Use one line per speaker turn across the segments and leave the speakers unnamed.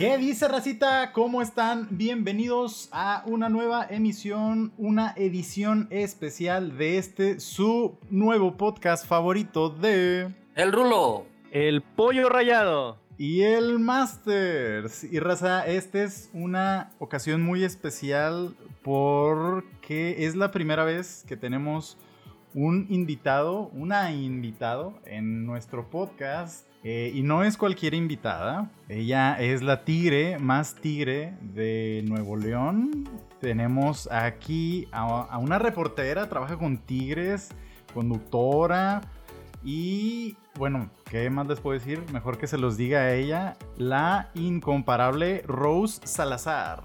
¿Qué dice Racita? ¿Cómo están? Bienvenidos a una nueva emisión, una edición especial de este, su nuevo podcast favorito de...
El Rulo.
El Pollo Rayado.
Y el Masters. Y Raza, esta es una ocasión muy especial porque es la primera vez que tenemos un invitado, una invitado en nuestro podcast eh, y no es cualquier invitada, ella es la tigre más tigre de Nuevo León. Tenemos aquí a, una reportera, trabaja con tigres, conductora y bueno, ¿qué más les puedo decir? Mejor que se los diga a ella, la incomparable Rose Salazar.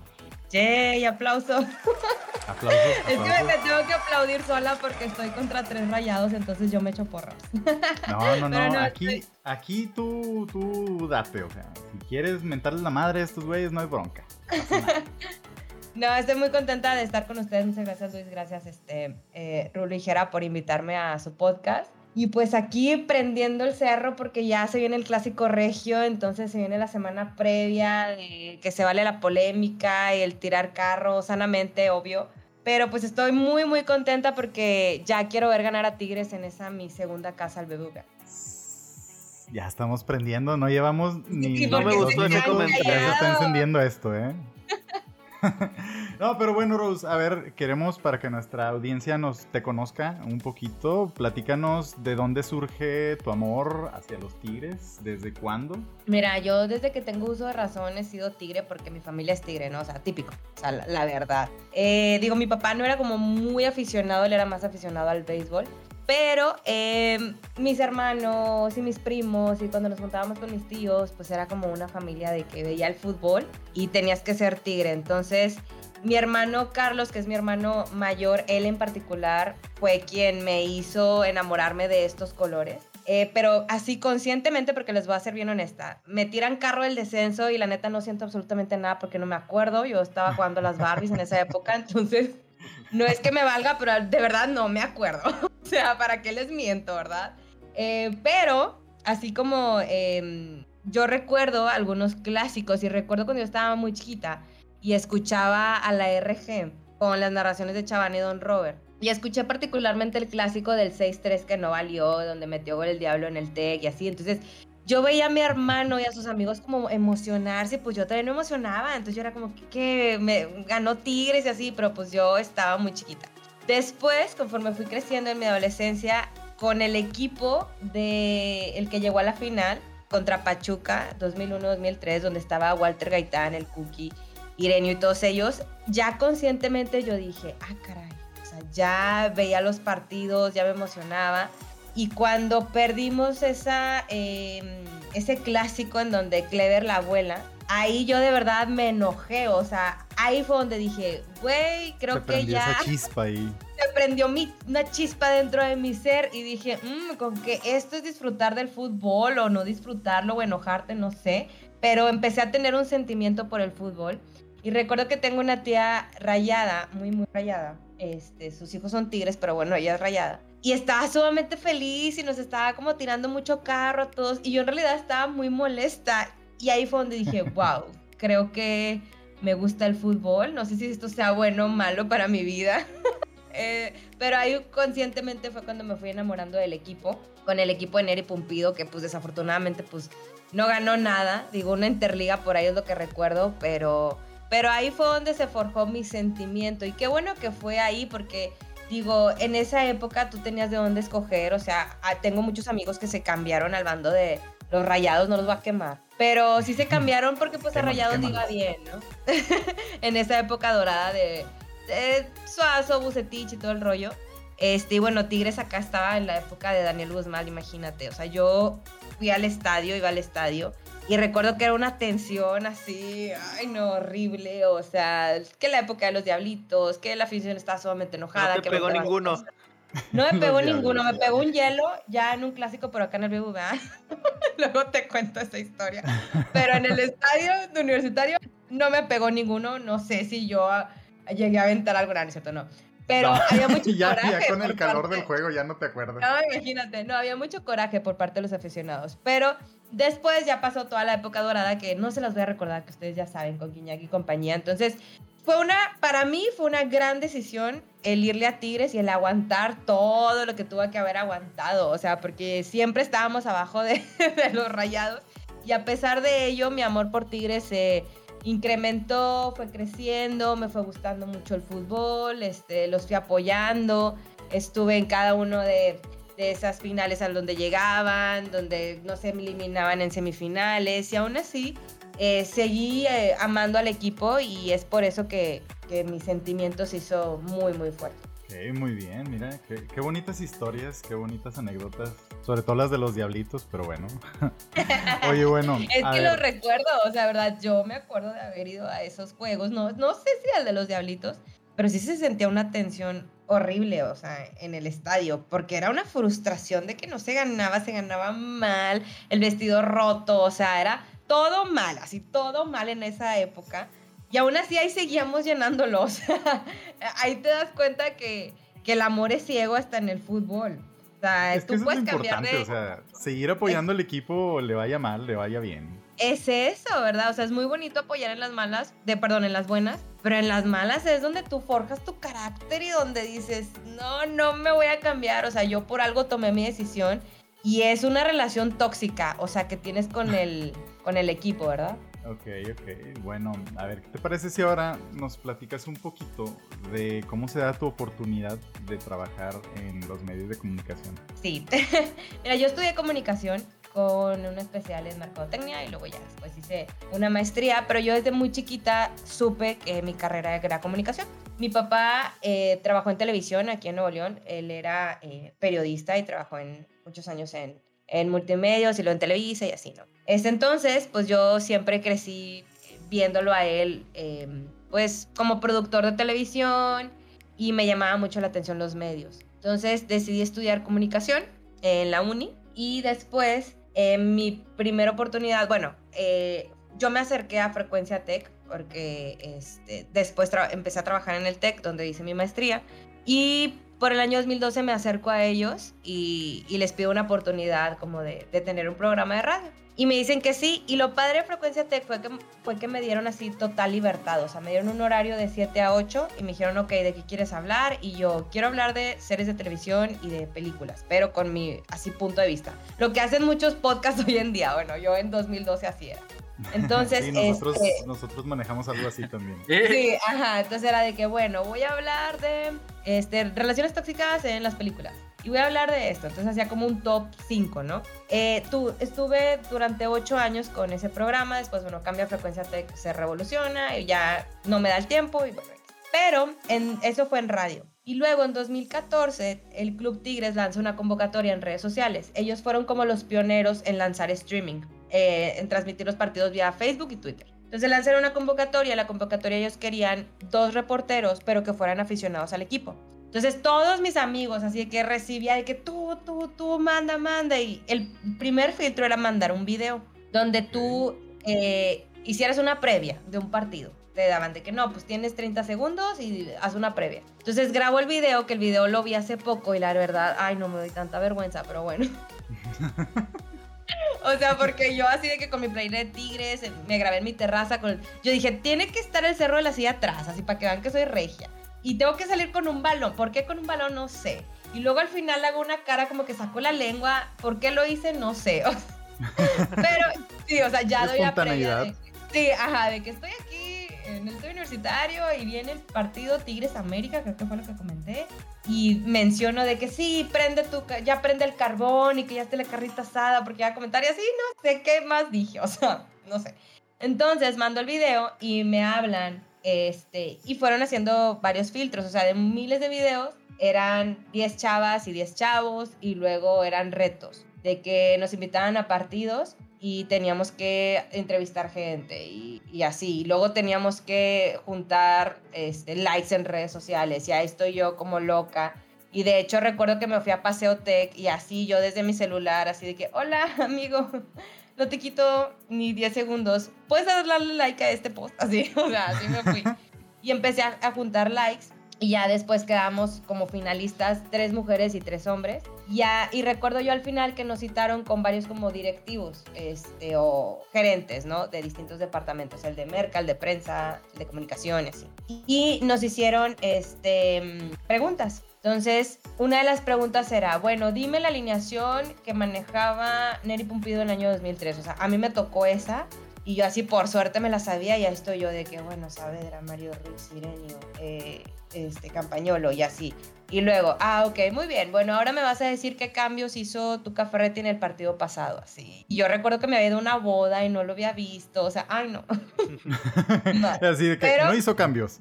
¡Yay! ¡Aplauso!
Aplausos,
Es que me tengo que aplaudir sola porque estoy contra tres rayados, entonces yo me echo porras.
No, no, no. aquí, aquí tú, tú date, o sea, si quieres mentarles la madre a estos güeyes, no hay bronca.
No, estoy muy contenta de estar con ustedes. Muchas gracias, Luis. Gracias, este, eh, Rulo y Jera, por invitarme a su podcast. Y pues aquí prendiendo el cerro porque ya se viene el clásico regio, entonces se viene la semana previa, que se vale la polémica y el tirar carro sanamente, obvio. Pero pues estoy muy, muy contenta porque ya quiero ver ganar a Tigres en esa mi segunda casa al BBVA.
Ya estamos prendiendo, no llevamos ni...
no me gustó ese comentario.
Ya se está encendiendo esto, ¿eh? no, pero bueno, Rose, a ver, queremos para que nuestra audiencia nos te conozca un poquito. Platícanos de dónde surge tu amor hacia los tigres, desde cuándo.
Mira, yo desde que tengo uso de razón he sido tigre porque mi familia es tigre, ¿no? O sea, típico, o sea, la, verdad. Eh, digo, mi papá no era como muy aficionado, él era más aficionado al béisbol. Pero em, mis hermanos y mis primos y cuando nos juntábamos con mis tíos, pues era como una familia de que veía el fútbol y tenías que ser tigre. Entonces, mi hermano Carlos, que es mi hermano mayor, él en particular fue quien me hizo enamorarme de estos colores. Eh, pero así conscientemente, porque les voy a ser bien honesta, me tiran carro del descenso y la neta no siento absolutamente nada porque no me acuerdo. Yo estaba jugando las Barbies en esa época, entonces no es que me valga, pero de verdad no me acuerdo. o sea, ¿para qué les miento, verdad? Eh, pero, así como em, yo recuerdo algunos clásicos y recuerdo cuando yo estaba muy chiquita y escuchaba a la RG con las narraciones de Chaván y Don Robert. Y escuché particularmente el clásico del 6-3 que no valió, donde metió gol el diablo en el TEC y así. Entonces, yo veía a mi hermano y a sus amigos como emocionarse, pues yo también me emocionaba, entonces yo era como que, me ganó Tigres y así, pero pues yo estaba muy chiquita. Después, conforme fui creciendo en mi adolescencia, con el equipo de el que llegó a la final contra Pachuca 2001-2003, donde estaba Walter Gaitán, el Cookie, Irenio y todos ellos, ya conscientemente yo dije, ah, caray, o sea, ya veía los partidos, ya me emocionaba. Y cuando perdimos esa, em, ese clásico en donde Clever la abuela, ahí yo de verdad me enojé. O sea, ahí fue donde dije, güey, creo que ya.
Esa chispa ahí.
Se prendió mi, una chispa dentro de mi ser y dije, mmm, con que esto es disfrutar del fútbol o no disfrutarlo o enojarte, no sé. Pero empecé a tener un sentimiento por el fútbol. Y recuerdo que tengo una tía rayada, muy, muy rayada. Este, sus hijos son tigres, pero bueno, ella es rayada. Y estaba sumamente feliz y nos estaba como tirando mucho carro a todos. Y yo en realidad estaba muy molesta. Y ahí fue donde dije, wow, creo que me gusta el fútbol, no sé si esto sea bueno o malo para mi vida, eh, pero ahí conscientemente fue cuando me fui enamorando del equipo, con el equipo de Neri Pumpido, que pues desafortunadamente pues no ganó nada, digo una interliga por ahí es lo que recuerdo, pero, pero ahí fue donde se forjó mi sentimiento y qué bueno que fue ahí porque digo, en esa época tú tenías de dónde escoger, o sea, ah, tengo muchos amigos que se cambiaron al bando de los rayados, no los va a quemar, pero sí se cambiaron porque pues a rayados iba bien, ¿no? en esa época dorada de, Suazo, Bucetich y todo el rollo. Este, y bueno, Tigres acá estaba en la época de Daniel Guzmán, imagínate, o sea, yo fui al estadio, iba al estadio y recuerdo que era una tensión así, ay no, horrible, o sea, que la época de los diablitos, que la afición estaba sumamente enojada.
No te pegó ninguno.
No me pegó ninguno, me pegó un hielo ya en un clásico, pero acá en el BBVA. Luego te cuento esa historia. Pero en el estadio de universitario no me pegó ninguno, no sé si yo llegué a aventar algo, no, ¿cierto? No. Pero había mucho
ya,
coraje.
Ya con el calor del juego ya no te acuerdas.
No, imagínate, no, había mucho coraje por parte de los aficionados. Pero Después ya pasó toda la época dorada que no se las voy a recordar, que ustedes ya saben, con Guiñac y compañía. Entonces, fue una, para mí fue una gran decisión el irle a Tigres y el aguantar todo lo que tuvo que haber aguantado. O sea, porque siempre estábamos abajo de, de los rayados. Y a pesar de ello, mi amor por Tigres se incrementó, fue creciendo, me fue gustando mucho el fútbol, este, los fui apoyando, estuve en cada uno de, de esas finales a donde llegaban, donde no se eliminaban en semifinales y aún así eh, seguí eh, amando al equipo y es por eso que, que mi sentimiento se hizo muy, muy fuerte.
Ok, muy bien, mira, qué, qué, bonitas historias, qué bonitas anécdotas, sobre todo las de los diablitos, pero bueno. Oye, bueno.
es que lo recuerdo, o sea, verdad, yo me acuerdo de haber ido a esos juegos, no, no sé si al de los diablitos, pero sí se sentía una tensión horrible, o sea, en el estadio, porque era una frustración de que no se ganaba, se ganaba mal, el vestido roto, o sea, era todo mal, así todo mal en esa época. Y aún así ahí seguíamos llenándolos. ahí te das cuenta que, que, el amor es ciego hasta en el fútbol. O sea,
es
tú
que eso
puedes
es
cambiar de...
o sea, seguir apoyando al equipo, le vaya mal, le vaya bien.
Es eso, ¿verdad? O sea, es muy bonito apoyar en las malas, de perdón, en las buenas, pero en las malas es donde tú forjas tu carácter y donde dices, no, no me voy a cambiar. O sea, yo por algo tomé mi decisión y es una relación tóxica, o sea, que tienes con el, con el equipo, ¿verdad?
Ok, ok. Bueno, a ver, ¿qué te parece si ahora nos platicas un poquito de cómo se da tu oportunidad de trabajar en los medios de comunicación?
Sí. Mira, yo estudié comunicación con un especial en mercadotecnia y luego ya después hice una maestría, pero yo desde muy chiquita supe que mi carrera era comunicación. Mi papá eh, trabajó en televisión aquí en Nuevo León, él era eh, periodista y trabajó en muchos años en, en multimedios y luego en Televisa y así, ¿no? Ese entonces, pues yo siempre crecí viéndolo a él, eh, pues como productor de televisión y me llamaba mucho la atención los medios. Entonces decidí estudiar comunicación en la uni y después eh, mi primera oportunidad, bueno, eh, yo me acerqué a Frecuencia Tech porque este, después empecé a trabajar en el Tech donde hice mi maestría y por el año 2012 me acerco a ellos y, les pido una oportunidad como de, de, tener un programa de radio. Y me dicen que sí, y lo padre de Frecuencia Tech fue que, fue que me dieron así total libertad, o sea, me dieron un horario de 7 a 8 y me dijeron, ok, ¿de qué quieres hablar? Y yo quiero hablar de series de televisión y de películas, pero con mi así punto de vista. Lo que hacen muchos podcasts hoy en día, bueno, yo en 2012 así era. Entonces,
sí, nosotros,
este,
nosotros manejamos algo así también.
Sí, ajá, entonces era de que, bueno, voy a hablar de este, relaciones tóxicas en las películas. Y voy a hablar de esto. Entonces hacía como un top 5, ¿no? Eh, tú, estuve durante 8 años con ese programa. Después, bueno, cambia frecuencia, te, se revoluciona y ya no me da el tiempo. Y bueno, pero en, eso fue en radio. Y luego en 2014 el Club Tigres lanza una convocatoria en redes sociales. Ellos fueron como los pioneros en lanzar streaming, eh, en transmitir los partidos vía Facebook y Twitter. Entonces lanzaron una convocatoria. La convocatoria ellos querían dos reporteros, pero que fueran aficionados al equipo. Entonces todos mis amigos, así que recibía de que tú, tú, tú, manda, manda. Y el primer filtro era mandar un video donde tú eh, hicieras una previa de un partido. Te daban de que no, pues tienes 30 segundos y haz una previa. Entonces grabo el video, que el video lo vi hace poco y la verdad, ay, no me doy tanta vergüenza, pero bueno. O sea, porque yo así de que con mi playera de tigres, me grabé en mi terraza con... Yo dije, tiene que estar el cerro de la silla atrás, así para que vean que soy regia. Y tengo que salir con un balón. ¿Por qué con un balón? No sé. Y luego al final hago una cara como que saco la lengua. ¿Por qué lo hice? No sé. Pero sí, o sea, ya doy la previa de, Sí, ajá, de que estoy aquí en estudio universitario y viene el partido Tigres América, creo que fue lo que comenté. Y menciono de que sí, prende tu, ya prende el carbón y que ya esté la carrita asada, porque ya comentario así, no sé qué más dije, o sea, no sé. Entonces mando el video y me hablan, este, y fueron haciendo varios filtros, o sea, de miles de videos, eran 10 chavas y 10 chavos, y luego eran retos, de que nos invitaban a partidos y teníamos que entrevistar gente y, así. Luego teníamos que juntar este, likes en redes sociales y ahí estoy yo como loca. Y de hecho recuerdo que me fui a Paseo Tech y así yo desde mi celular, así de que, hola amigo, no te quito ni 10 segundos, puedes darle like a este post, así, o sea, así me fui. Y empecé a, a juntar likes y ya después quedamos como finalistas tres mujeres y tres hombres. Ya, y recuerdo yo al final que nos citaron con varios como directivos este, o gerentes, ¿no? De distintos departamentos, el de merca, el de prensa, el de comunicaciones. Y nos hicieron este, preguntas. Entonces, una de las preguntas era, bueno, dime la alineación que manejaba Neri Pumpido en el año 2003. O sea, a mí me tocó esa y yo así por suerte me la sabía y ya estoy yo de que, bueno, Saavedra, Mario Ruiz, Sirenio, eh, este, Campañolo y así. Y luego, ah, ok, muy bien. Bueno, ahora me vas a decir qué cambios hizo tu Ferretti en el partido pasado, así. Y yo recuerdo que me había ido a una boda y no lo había visto, o sea, ay, no.
Así de que no hizo cambios.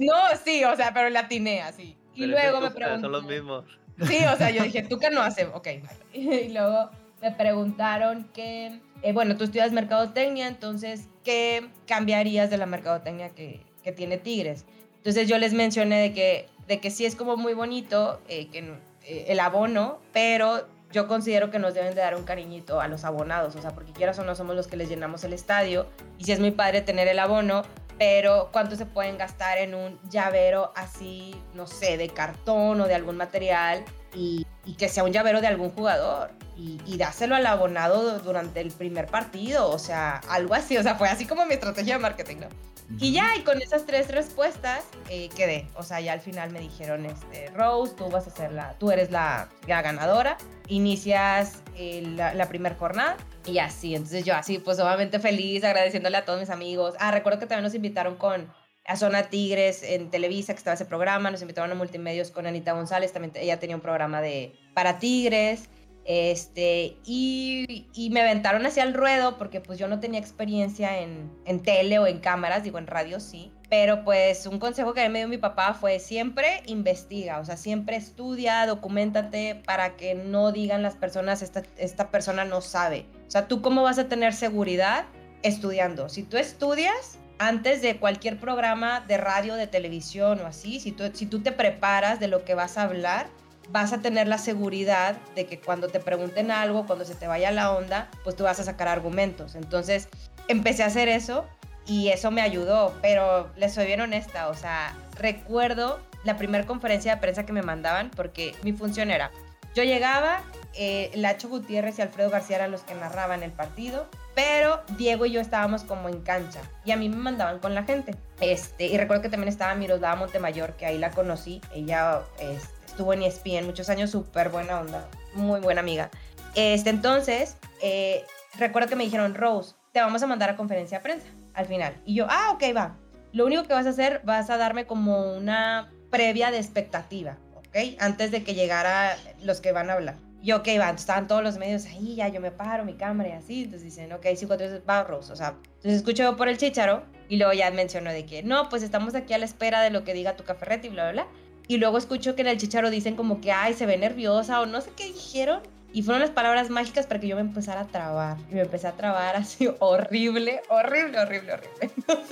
no, sí, o sea, pero la atiné así. Y luego me preguntaron.
Son los mismos.
Sí, o sea, yo dije, tú que no haces, ok. Y luego me preguntaron que, eh, bueno, tú estudias mercadotecnia, entonces, ¿qué cambiarías de la mercadotecnia que, que tiene Tigres? Entonces yo les mencioné de que, de que sí es como muy bonito eh, que, eh, el abono, pero yo considero que nos deben de dar un cariñito a los abonados, o sea, porque quieras o no somos los que les llenamos el estadio, y sí es muy padre tener el abono, pero ¿cuánto se pueden gastar en un llavero así, no sé, de cartón o de algún material y, que sea un llavero de algún jugador? Y, y, dáselo al abonado durante el primer partido, o sea, algo así, o sea, fue así como mi estrategia de marketing, ¿no? Y ya, y con esas tres respuestas eh, quedé. O sea, ya al final me dijeron, este, Rose, tú vas a ser la, tú eres la, ganadora. Inicias eh, la, la primera jornada y así. Entonces yo así, pues obviamente feliz, agradeciéndole a todos mis amigos. Ah, recuerdo que también nos invitaron con a Zona Tigres en Televisa, que estaba ese programa. Nos invitaron a Multimedios con Anita González. También ella tenía un programa de para Tigres. Este, y, me aventaron hacia el ruedo porque pues yo no tenía experiencia en, en, tele o en cámaras, digo en radio sí, pero pues un consejo que me dio mi papá fue siempre investiga, o sea, siempre estudia, documentate para que no digan las personas, esta, esta persona no sabe. O sea, tú cómo vas a tener seguridad estudiando. Si tú estudias, antes de cualquier programa de radio, de televisión o así, si tú, si tú te preparas de lo que vas a hablar, vas a tener la seguridad de que cuando te pregunten algo, cuando se te vaya la onda, pues tú vas a sacar argumentos. Entonces, empecé a hacer eso y eso me ayudó, pero les soy bien honesta, o sea, recuerdo la primera conferencia de prensa que me mandaban porque mi función era, yo llegaba, eh, Lacho Gutiérrez y Alfredo García eran los que narraban el partido, pero Diego y yo estábamos como en cancha y a mí me mandaban con la gente. Este, y recuerdo que también estaba Miroslava Montemayor, que ahí la conocí, ella este, estuvo en ESPN muchos años, súper buena onda, muy buena amiga. Este, entonces, eh, recuerdo que me dijeron, Rose, te vamos a mandar a conferencia de prensa al final. Y yo, ah, ok, va. Lo único que vas a hacer, vas a darme como una previa de expectativa, ¿ok? Antes de que llegara los que van a hablar. Y ok, va, estaban todos los medios ahí, ya yo me paro, mi cámara y así. Entonces dicen, ok, cinco, tres, va, Rose. O sea, entonces escucho por el chicharo y luego ya mencionó de que, no, pues estamos aquí a la espera de lo que diga tu caferrete y bla, bla, bla. Y luego escucho que en el chicharo dicen como que, ay, se ve nerviosa o no sé qué dijeron. Y fueron las palabras mágicas para que yo me empezara a trabar. Y me empecé a trabar así horrible, horrible, horrible, horrible.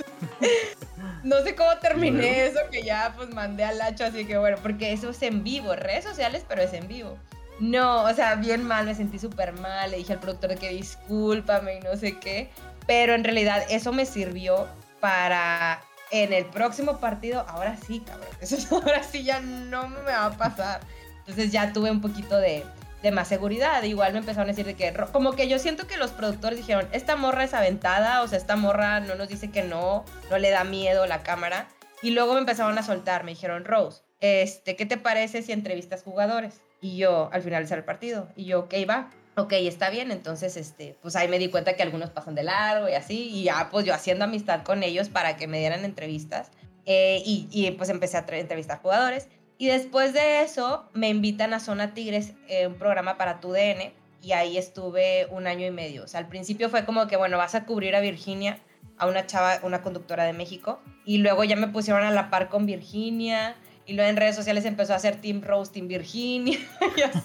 No sé, cómo terminé eso, que ya pues mandé al hacho, así que bueno, porque eso es en vivo, redes sociales, pero es en vivo. No, o sea, bien mal, me sentí súper mal, le dije al productor que discúlpame y no sé qué, pero en realidad eso me sirvió para en el próximo partido, ahora sí, cabrón, eso ahora sí ya no me va a pasar. Entonces ya tuve un poquito de, de más seguridad. Igual me empezaron a decir de que, como que yo siento que los productores dijeron, esta morra es aventada, o sea, esta morra no nos dice que no, no le da miedo la cámara. Y luego me empezaron a soltar, me dijeron, Rose, este, ¿qué te parece si entrevistas jugadores? Y yo, al finalizar el partido, y yo, ok, va ok, está bien, entonces, este, pues ahí me di cuenta que algunos pasan de largo y así, y ya, pues yo haciendo amistad con ellos para que me dieran entrevistas, eh, y, y, pues empecé a entrevistar jugadores, y después de eso me invitan a Zona Tigres, eh, un programa para tu DN, y ahí estuve un año y medio, o sea, al principio fue como que, bueno, vas a cubrir a Virginia, a una chava, una conductora de México, y luego ya me pusieron a la par con Virginia, y luego en redes sociales empezó a hacer Team Rose, Team Virginia, y así.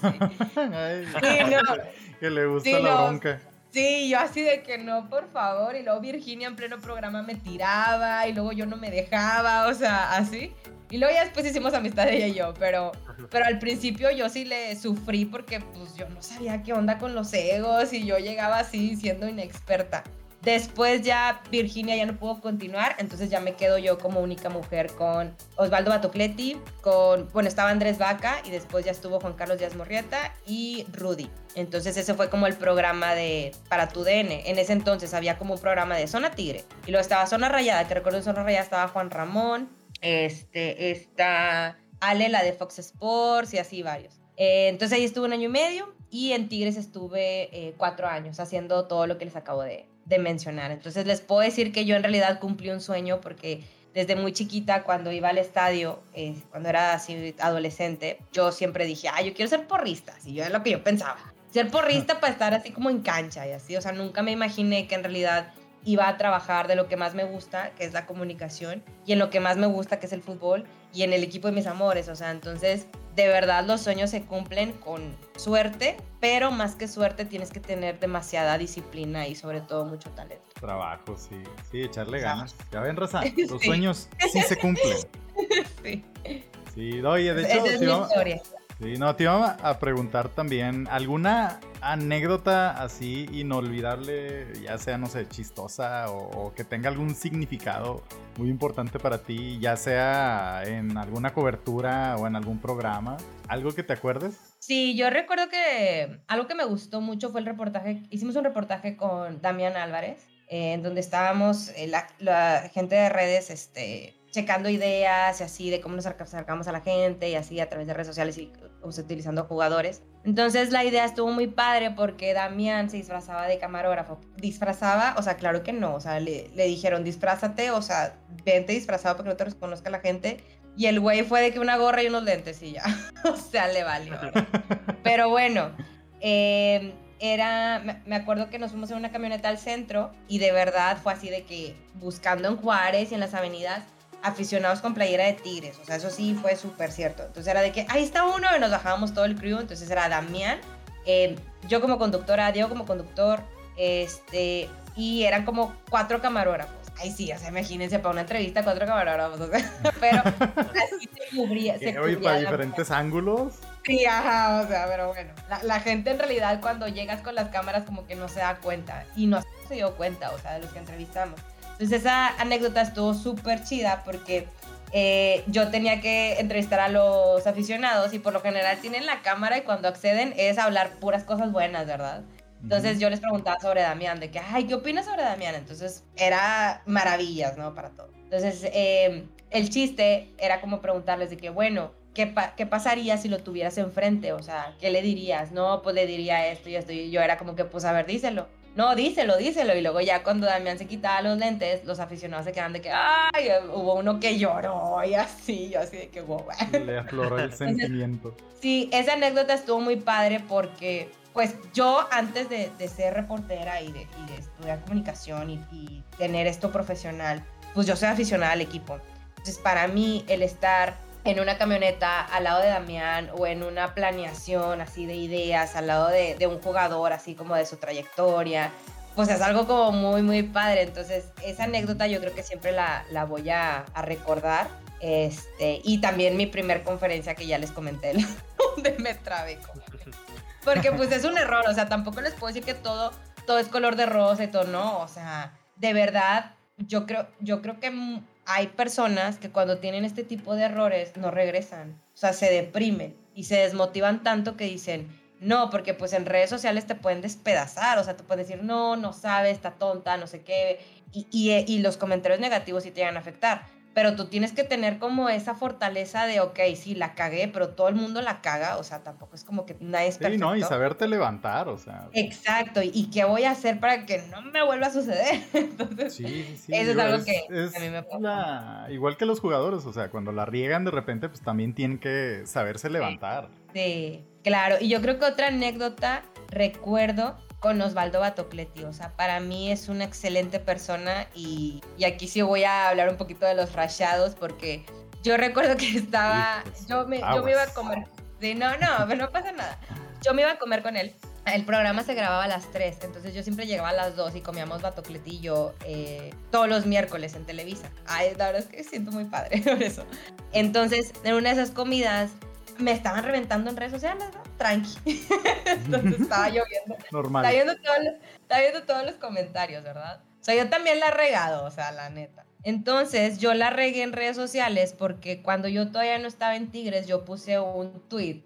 que le gusta la bronca.
Sí, yo así de que no, por favor. Y luego Virginia en pleno programa me tiraba y luego yo no me dejaba, o sea, así. Y luego ya después hicimos amistad ella y yo, pero, pero al principio yo sí le sufrí porque pues yo no sabía qué onda con los egos y yo llegaba así siendo inexperta. Después ya Virginia ya no pudo continuar, entonces ya me quedo yo como única mujer con Osvaldo Batocletti, con, bueno, estaba Andrés Vaca y después ya estuvo Juan Carlos Díaz Morrieta y Rudy. Entonces ese fue como el programa de para tu DN. En ese entonces había como un programa de Zona Tigre y luego estaba Zona Rayada, que recuerdo en Zona Rayada estaba Juan Ramón, este, está Ale, la de Fox Sports y así varios. Eh, entonces ahí estuve un año y medio y en Tigres estuve eh, cuatro años haciendo todo lo que les acabo de, de mencionar. Entonces les puedo decir que yo en realidad cumplí un sueño porque desde muy chiquita cuando iba al estadio, eh, cuando era así adolescente, yo siempre dije, ah, yo quiero ser porrista, así yo es lo que yo pensaba. Ser porrista para estar así como en cancha y así, o sea, nunca me imaginé que en realidad iba a trabajar de lo que más me gusta, que es la comunicación, y en lo que más me gusta, que es el fútbol, y en el equipo de mis amores, o sea, entonces de verdad los sueños se cumplen con suerte, pero más que suerte tienes que tener demasiada disciplina y sobre todo mucho talento.
Trabajo, sí, sí, echarle ganas. Ya ven, Rosa, los sueños sí se cumplen.
sí.
Sí, oye, de hecho,
Esa es mi historia.
Sí, no, te iba a preguntar también, ¿alguna anécdota así inolvidable, ya sea, no sé, chistosa o, que tenga algún significado muy importante para ti, ya sea en alguna cobertura o en algún programa? ¿Algo que te acuerdes?
Sí, yo recuerdo que algo que me gustó mucho fue el reportaje, hicimos un reportaje con Damián Álvarez, eh, en donde estábamos eh, la, la gente de redes, este, checando ideas y así de cómo nos acercamos a la gente y así a través de redes sociales y utilizando jugadores. Entonces la idea estuvo muy padre porque Damián se disfrazaba de camarógrafo. Disfrazaba, o sea, claro que no, o sea, le, dijeron disfrázate, o sea, vente disfrazado para que no te reconozca la gente. Y el güey fue de que una gorra y unos lentes y ya. o sea, le valió. Pero bueno, eh, era, me acuerdo que nos fuimos en una camioneta al centro y de verdad fue así de que buscando en Juárez y en las avenidas aficionados con playera de Tigres. O sea, eso sí fue súper cierto. Entonces era de que ahí está uno y nos bajábamos todo el crew. Entonces era Damián, eh, yo como conductora, Diego como conductor, este, y eran como cuatro camarógrafos. Ay, sí, o sea, imagínense para una entrevista cuatro camarógrafos. O sea, pero así se cubría. Se
Oye, para diferentes ángulos.
Sí, ajá, o sea, pero bueno, la, la, gente en realidad cuando llegas con las cámaras como que no se da cuenta y no se dio cuenta, o sea, de los que entrevistamos. Entonces esa anécdota estuvo súper chida porque eh, yo tenía que entrevistar a los aficionados y por lo general tienen la cámara y cuando acceden es hablar puras cosas buenas, ¿verdad? Entonces yo les preguntaba sobre Damián, de que, ay, ¿qué opinas sobre Damián? Entonces era maravillas, ¿no? Para todo. Entonces eh, el chiste era como preguntarles de que, bueno, ¿qué, pa ¿qué pasaría si lo tuvieras enfrente? O sea, ¿qué le dirías? No, pues le diría esto y esto. Y yo era como que, pues a ver, díselo no, díselo, díselo. Y luego ya cuando Damián se quitaba los lentes, los aficionados se quedan de que, ay, hubo uno que lloró y así, yo así de que, wow.
Le afloró el sentimiento.
Sí, esa anécdota estuvo muy padre porque, pues yo antes de, de ser reportera y de, y de estudiar comunicación y, y tener esto profesional, pues yo soy aficionada al equipo. Entonces para mí el estar en una camioneta al lado de Damián o en una planeación así de ideas al lado de, de, un jugador así como de su trayectoria. Pues es algo como muy, muy padre. Entonces, esa anécdota yo creo que siempre la, la voy a, a, recordar. Este, y también mi primer conferencia que ya les comenté, donde me trabé. Porque pues es un error, o sea, tampoco les puedo decir que todo, todo es color de rosa y todo, no, o sea, de verdad, yo creo, yo creo que hay personas que cuando tienen este tipo de errores no regresan, o sea, se deprimen y se desmotivan tanto que dicen, no, porque pues en redes sociales te pueden despedazar, o sea, te pueden decir, no, no sabe, está tonta, no sé qué, y, y, y los comentarios negativos sí te van a afectar pero tú tienes que tener como esa fortaleza de, ok, sí, la cagué, pero todo el mundo la caga, o sea, tampoco es como que nadie es perfecto.
Sí, no, y saberte levantar, o sea.
Exacto, y, qué voy a hacer para que no me vuelva a suceder. Entonces,
sí, sí, sí,
eso es algo
es,
que
es
a mí me pasa.
La... Igual que los jugadores, o sea, cuando la riegan de repente, pues también tienen que saberse levantar.
Sí, claro, y yo creo que otra anécdota, recuerdo con Osvaldo Batocletti. O sea, para mí es una excelente persona y, y, aquí sí voy a hablar un poquito de los rayados porque yo recuerdo que estaba, yo me, yo me iba a comer, sí, no, no, pero no pasa nada. Yo me iba a comer con él. El programa se grababa a las 3, entonces yo siempre llegaba a las 2 y comíamos yo eh, todos los miércoles en Televisa. Ay, la verdad es que siento muy padre por eso. Entonces, en una de esas comidas me estaban reventando en redes sociales, ¿no? Tranqui. Entonces estaba lloviendo.
Normal.
Estaba viendo, todos los, estaba viendo todos los comentarios, ¿verdad? O sea, yo también la he regado, o sea, la neta. Entonces, yo la regué en redes sociales porque cuando yo todavía no estaba en Tigres, yo puse un tweet.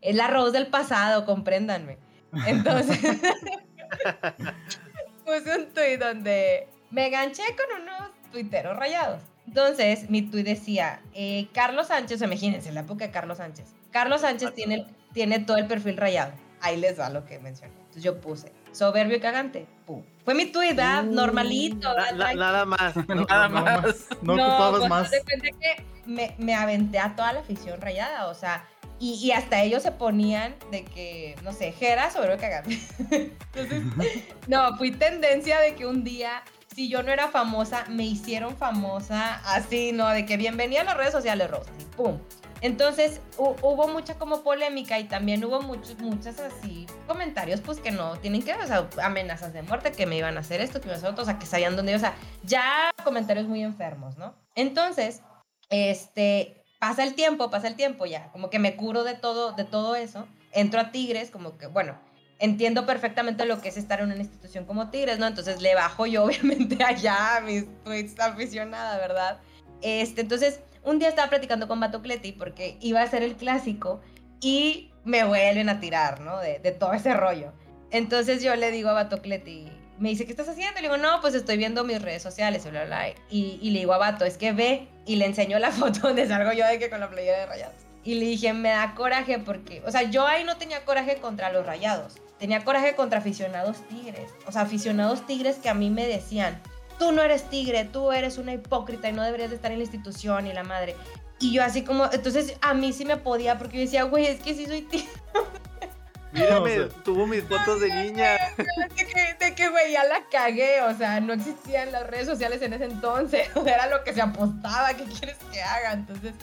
es la Rose del pasado, compréndanme. Entonces, puse un tweet donde me enganché con unos tuiteros rayados. Entonces, mi tweet decía, eh, Carlos Sánchez, imagínense, en la época de Carlos Sánchez. Carlos Sánchez tiene, tiene todo el perfil rayado. Ahí les va lo que mencioné. Entonces yo puse, soberbio y cagante. Pum. Fue mi tweet, ¿verdad?
Uh,
Normalito.
Nada más.
No,
Nada
no,
más.
No, ocupabas
pues,
más.
de que me, me aventé a toda la afición rayada, o sea, y, y hasta ellos se ponían de que, no sé, Jera sobre cagante. Entonces, no, fui tendencia de que un día, si yo no era famosa, me hicieron famosa así, ¿no? De que bienvenida a las redes sociales, Rosa, y pum. Entonces hu- hubo mucha como polémica y también hubo muchos, muchas así comentarios pues que no tienen que ver, o sea, amenazas de muerte, que me iban a hacer esto, que me iban a hacer otro, o sea, que sabían dónde, o sea, ya comentarios muy enfermos, ¿no? Entonces, este, pasa el tiempo, pasa el tiempo ya, como que me curo de todo, de todo eso, entro a Tigres, como que, bueno, entiendo perfectamente lo que es estar en una institución como Tigres, ¿no? Entonces le bajo yo obviamente allá mis tweets aficionada, ¿verdad? Este, entonces, un día estaba platicando con Batocleti porque iba a ser el clásico y me vuelven a tirar, ¿no? De, todo ese rollo. Entonces yo le digo a Batocleti, me dice, ¿qué estás haciendo? Le digo, no, pues estoy viendo mis redes sociales, bla, bla, bla. Y, y le digo a Bato, es que ve, y le enseño la foto donde salgo yo de que con la playera de rayados. Y le dije, me da coraje porque, o sea, yo ahí no tenía coraje contra los rayados, tenía coraje contra aficionados tigres, o sea, aficionados tigres que a mí me decían, tú no eres tigre, tú eres una hipócrita y no deberías de estar en la institución y la madre. Y yo así como, entonces a mí sí me podía porque yo decía, güey, es que sí soy tigre.
Mírame,
O sea-
tuvo mis fotos de niña.
De que, de que, güey, ya la cagué, o sea, no existían las redes sociales en ese entonces, era lo que se apostaba, ¿qué quieres que haga? Entonces,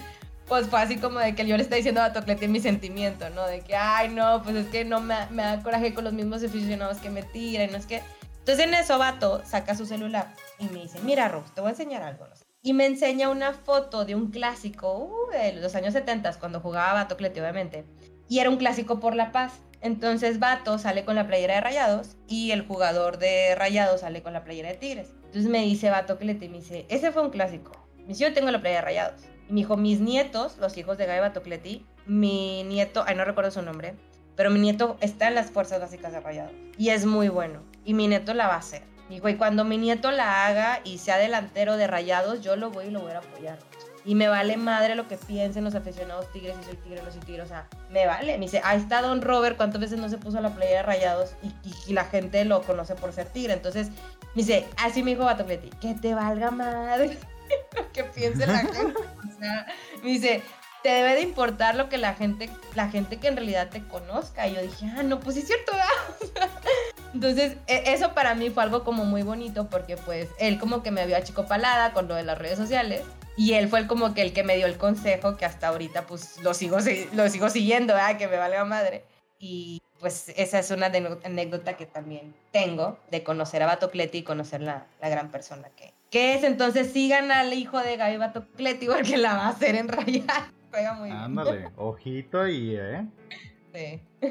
pues fue así como de que yo le estaba diciendo a Toclete mi sentimiento, ¿no? De que, ay, no, pues es que no me, me da coraje con los mismos aficionados que me tiran, no es que... Entonces en eso, Vato saca su celular y me dice, mira, Rose, te voy a enseñar algo, no. Y me enseña una foto de un clásico uh, de los años 70, cuando jugaba Vato Cleti, obviamente. Y era un clásico por la paz. Entonces Vato sale con la playera de Rayados y el jugador de Rayados sale con la playera de Tigres. Entonces me dice Vato Cleti, me dice, ese fue un clásico. Me dice, yo tengo la playera de Rayados. Me dijo, mis nietos, los hijos de Gaby Batocleti, mi nieto, ay, no recuerdo su nombre, pero mi nieto está en las fuerzas básicas de Rayados. Y es muy bueno. Y mi nieto la va a hacer. Me dijo, y cuando mi nieto la haga y sea delantero de Rayados, yo lo voy y lo voy a apoyar. Y me vale madre lo que piensen los aficionados tigres, si soy tigre no soy tigre, o sea, me vale. Me dice, ahí está Don Robert, ¿cuántas veces no se puso la playera de Rayados? Y, y- y la gente lo conoce por ser tigre. Entonces, me dice, así me dijo Batocleti, que te valga madre lo que piense la gente. Sea, me dice, te debe de importar lo que la gente, la gente que en realidad te conozca. Y yo dije, ah, no, pues es cierto, ¿verdad? Entonces, e- eso para mí fue algo como muy bonito porque pues él como que me vio achicopalada con lo de las redes sociales y él fue el como que el que me dio el consejo que hasta ahorita pues lo sigo, si- lo sigo siguiendo, ¿verdad? Que me valga madre. Y pues esa es una anécdota que también tengo de conocer a Batocleti y conocer la, la gran persona que, que es. Entonces sigan al hijo de Gaby Batocleti porque la va a hacer en rayar. Juega muy bien.
Ándale, ojito ahí, ¿eh?
Sí.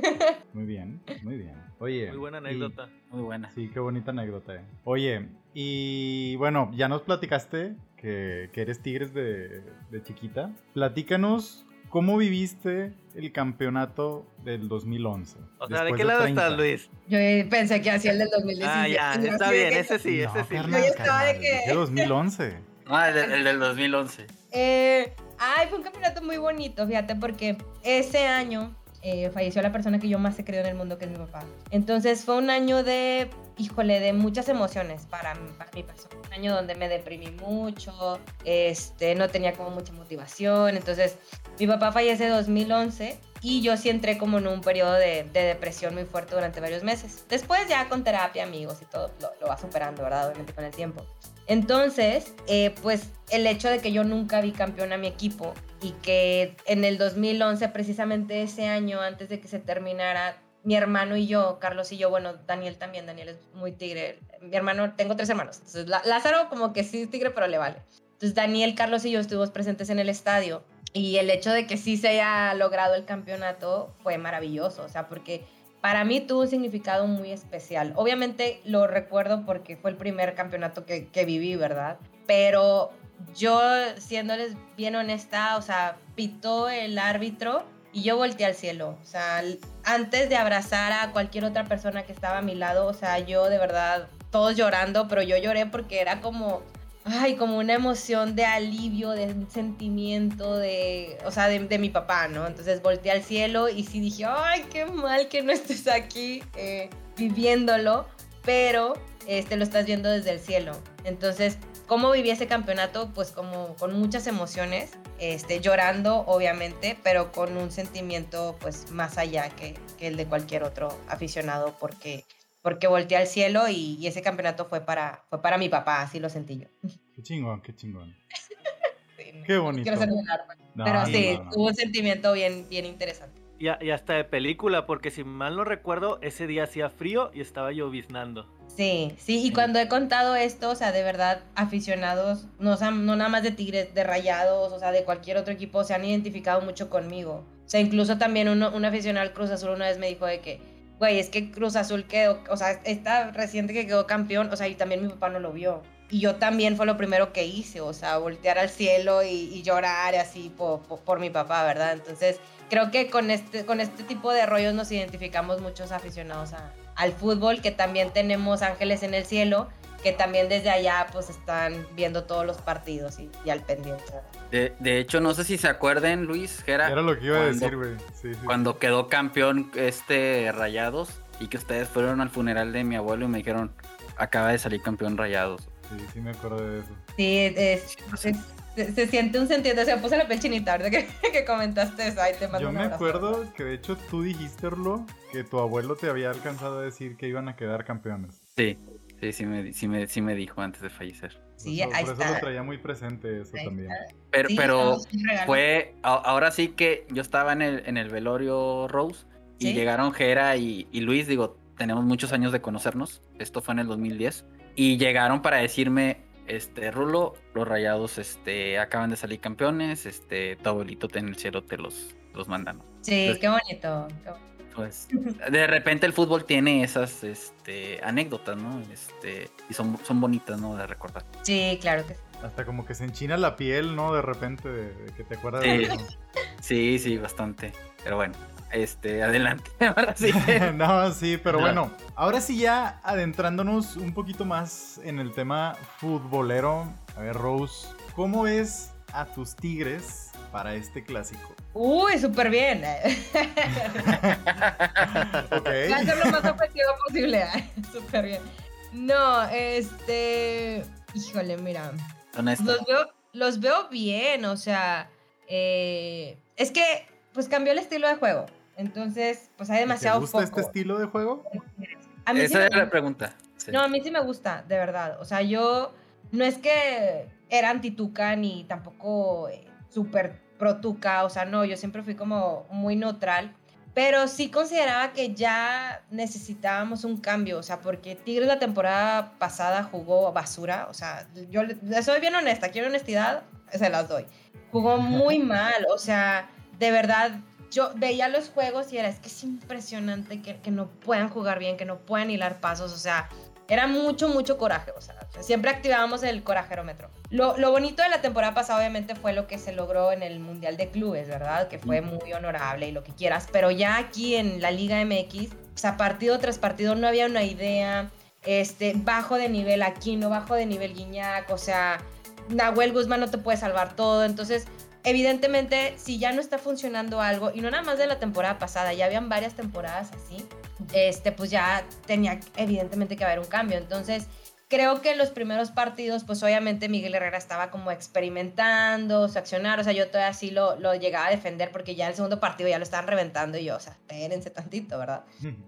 Muy bien, muy bien. Oye.
Muy buena
y-
anécdota.
Muy buena.
Sí, qué bonita anécdota. eh. Oye, y bueno, ya nos platicaste que, que eres Tigres de, de chiquita. Platícanos cómo viviste el campeonato del 2011.
O sea, ¿de qué lado
30.
estás, Luis?
Yo pensé que hacía el del 2017.
Ah, ya, está
de
bien,
que-
ese sí,
No,
ese sí.
carnal,
Yo estaba de que-
dije 2011.
Ah, el, el del 2011.
Eh, ay, fue un campeonato muy bonito, fíjate, porque ese año eh, falleció la persona que yo más he creído en el mundo, que es mi papá. Entonces fue un año de, híjole, de muchas emociones para, para mi persona. Un año donde me deprimí mucho, este, no tenía como mucha motivación. Entonces, mi papá fallece en 2011 y yo sí entré como en un periodo de, de depresión muy fuerte durante varios meses. Después ya con terapia, amigos y todo, lo, lo va superando, ¿verdad? Obviamente con el tiempo. Entonces, eh, pues el hecho de que yo nunca vi campeón a mi equipo y que en el 2011, precisamente ese año, antes de que se terminara, mi hermano y yo, Carlos y yo, bueno, Daniel también, Daniel es muy tigre. Mi hermano, tengo tres hermanos. Entonces, Lázaro como que sí es tigre, pero le vale. Entonces, Daniel, Carlos y yo estuvimos presentes en el estadio y el hecho de que sí se haya logrado el campeonato fue maravilloso, o sea, porque para mí tuvo un significado muy especial. Obviamente lo recuerdo porque fue el primer campeonato que, que viví, ¿verdad? Pero yo, siéndoles bien honesta, o sea, pitó el árbitro y yo volteé al cielo. O sea, antes de abrazar a cualquier otra persona que estaba a mi lado, o sea, yo de verdad, todos llorando, pero yo lloré porque era como, ay, como una emoción de alivio, de sentimiento, de, o sea, de, mi papá, ¿no? Entonces volteé al cielo y sí dije, ay, qué mal que no estés aquí eh, viviéndolo, pero este, lo estás viendo desde el cielo. Entonces, ¿cómo viví ese campeonato? Pues como con muchas emociones, este, llorando, obviamente, pero con un sentimiento, pues, más allá que, que el de cualquier otro aficionado, porque porque volteé al cielo y, ese campeonato fue para, fue para mi papá, así lo sentí yo.
Qué chingón, qué chingón. qué bonito.
Pero sí, tuvo un sentimiento bien, bien interesante.
Y, y, hasta de película, porque si mal no recuerdo, ese día hacía frío y estaba lloviznando.
Sí, sí, y cuando he contado esto, o sea, de verdad, aficionados, no, no nada más de Tigres, de Rayados, o sea, de cualquier otro equipo, se han identificado mucho conmigo. O sea, incluso también uno, un aficionado al Cruz Azul una vez me dijo de que, güey, es que Cruz Azul quedó, o sea, esta reciente que quedó campeón, o sea, y también mi papá no lo vio. Y yo también fue lo primero que hice, o sea, voltear al cielo y, llorar así por, mi papá, ¿verdad? Entonces, creo que con este, con este tipo de rollos nos identificamos muchos aficionados al fútbol, que también tenemos ángeles en el cielo que también desde allá pues están viendo todos los partidos y, al pendiente.
De, de, hecho, no sé si se acuerden, Luis,
Era lo que iba a decir, güey.
Cuando quedó campeón este Rayados y que ustedes fueron al funeral de mi abuelo y me dijeron, acaba de salir campeón Rayados.
Sí, sí me acuerdo de eso.
Sí, es, se, siente un sentido, se me puse la piel chinita ahorita que, que comentaste eso. Ahí te mando
Yo me acuerdo que de hecho tú dijiste, Orlo, que tu abuelo te había alcanzado a decir que iban a quedar campeones.
Sí. Sí, sí me, sí me, sí me dijo antes de fallecer.
Sí,
por
ahí
eso, por eso lo traía muy presente eso también.
Pero, pero fue, ahora sí que yo estaba en el, en el velorio Rose y llegaron Jera y, y, Luis, digo, tenemos muchos años de conocernos, esto fue en el 2010, y llegaron para decirme, este, Rulo, los rayados este, acaban de salir campeones, este, tu abuelito en el cielo te los, los mandan.
Sí, qué bonito. Qué bonito
pues de repente el fútbol tiene esas este, anécdotas, ¿no? Este, y son, son bonitas, ¿no? De recordar.
Sí, claro que sí.
Hasta como que se enchina la piel, ¿no? De repente, de, que te acuerdas
sí.
de eso.
Sí, sí, bastante. Pero bueno, este, adelante. Ahora sí.
no, sí, pero bueno. Ahora sí ya adentrándonos un poquito más en el tema futbolero. A ver, Rose, ¿cómo ves a tus Tigres para este clásico?
Uy, súper bien.
ok.
Va a ser lo más objetivo posible. súper bien. No, este. Híjole, mira. Los veo, los veo bien, o sea. Eh, es que, pues cambió el estilo de juego. Entonces, pues hay demasiado
¿Te gusta este estilo de juego?
A mí Esa es la pregunta.
No, a mí sí me gusta, de verdad. O sea, yo. No es que era anti-Tuca ni tampoco eh, súper pro-Tuca, o sea, no, yo siempre fui como muy neutral, pero sí consideraba que ya necesitábamos un cambio, o sea, porque Tigres la temporada pasada jugó basura, o sea, yo soy bien honesta, quiero honestidad, se las doy. Jugó muy mal, o sea, de verdad, yo veía los juegos y era, es que es impresionante que, que no puedan jugar bien, que no puedan hilar pasos, o sea, era mucho, mucho coraje, o sea, siempre activábamos el corajerómetro. Lo, lo, bonito de la temporada pasada obviamente fue lo que se logró en el Mundial de Clubes, ¿verdad? Que fue muy honorable y lo que quieras, pero ya aquí en la Liga MX, o sea, partido tras partido no había una idea, este, bajo de nivel aquí, no bajo de nivel Guiñac, o sea, Nahuel Guzmán no te puede salvar todo, entonces evidentemente, si ya no está funcionando algo, y no nada más de la temporada pasada, ya habían varias temporadas así, este, pues ya tenía evidentemente que haber un cambio. Entonces, creo que en los primeros partidos, pues obviamente Miguel Herrera estaba como experimentando su accionar, o sea, yo todavía así lo, lo llegaba a defender porque ya el segundo partido ya lo estaban reventando y yo, o sea, espérense tantito, ¿verdad?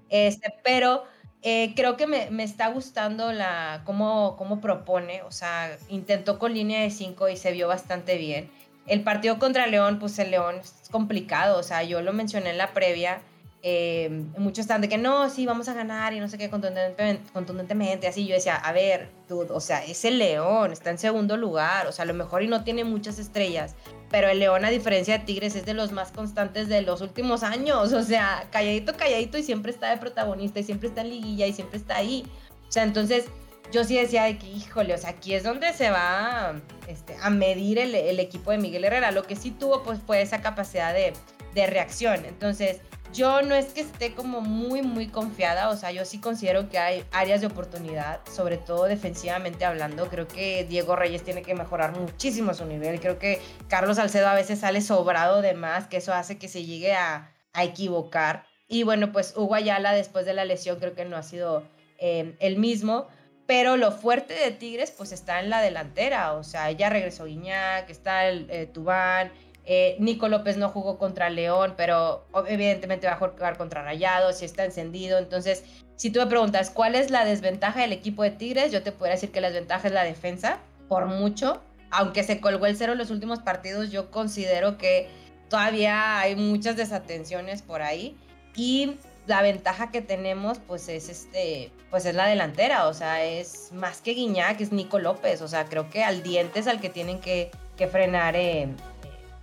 Este, pero eh, creo que me, me, está gustando la, cómo, cómo propone, o sea, intentó con línea de 5 y se vio bastante bien. El partido contra León, pues el León es complicado, o sea, yo lo mencioné en la previa, eh, muchos están de que no, sí, vamos a ganar y no sé qué contundentemente, contundentemente, así yo decía, a ver, o sea, es el León, está en segundo lugar, o sea, a lo mejor y no tiene muchas estrellas, pero el León, a diferencia de Tigres, es de los más constantes de los últimos años, o sea, calladito, calladito y siempre está de protagonista y siempre está en liguilla y siempre está ahí, o sea, entonces yo sí decía que, híjole, o sea, aquí es donde se va este, a medir el, el, equipo de Miguel Herrera, lo que sí tuvo pues fue esa capacidad de, de reacción, entonces yo no es que esté como muy, muy confiada, o sea, yo sí considero que hay áreas de oportunidad, sobre todo defensivamente hablando. Creo que Diego Reyes tiene que mejorar muchísimo su nivel. Creo que Carlos Salcedo a veces sale sobrado de más, que eso hace que se llegue a, equivocar. Y bueno, pues Hugo Ayala después de la lesión creo que no ha sido eh, el mismo. Pero lo fuerte de Tigres pues está en la delantera, o sea, ya regresó Guiñac, está el eh, Tubán, eh, Nico López no jugó contra León, pero evidentemente va a jugar contra Rayados y está encendido. Entonces, si tú me preguntas cuál es la desventaja del equipo de Tigres, yo te podría decir que la desventaja es la defensa, por mucho. Aunque se colgó el cero en los últimos partidos, yo considero que todavía hay muchas desatenciones por ahí. Y la ventaja que tenemos, pues es este, pues es la delantera. O sea, es más que Guiñac, es Nico López. O sea, creo que al diente es al que tienen que, frenar. Eh,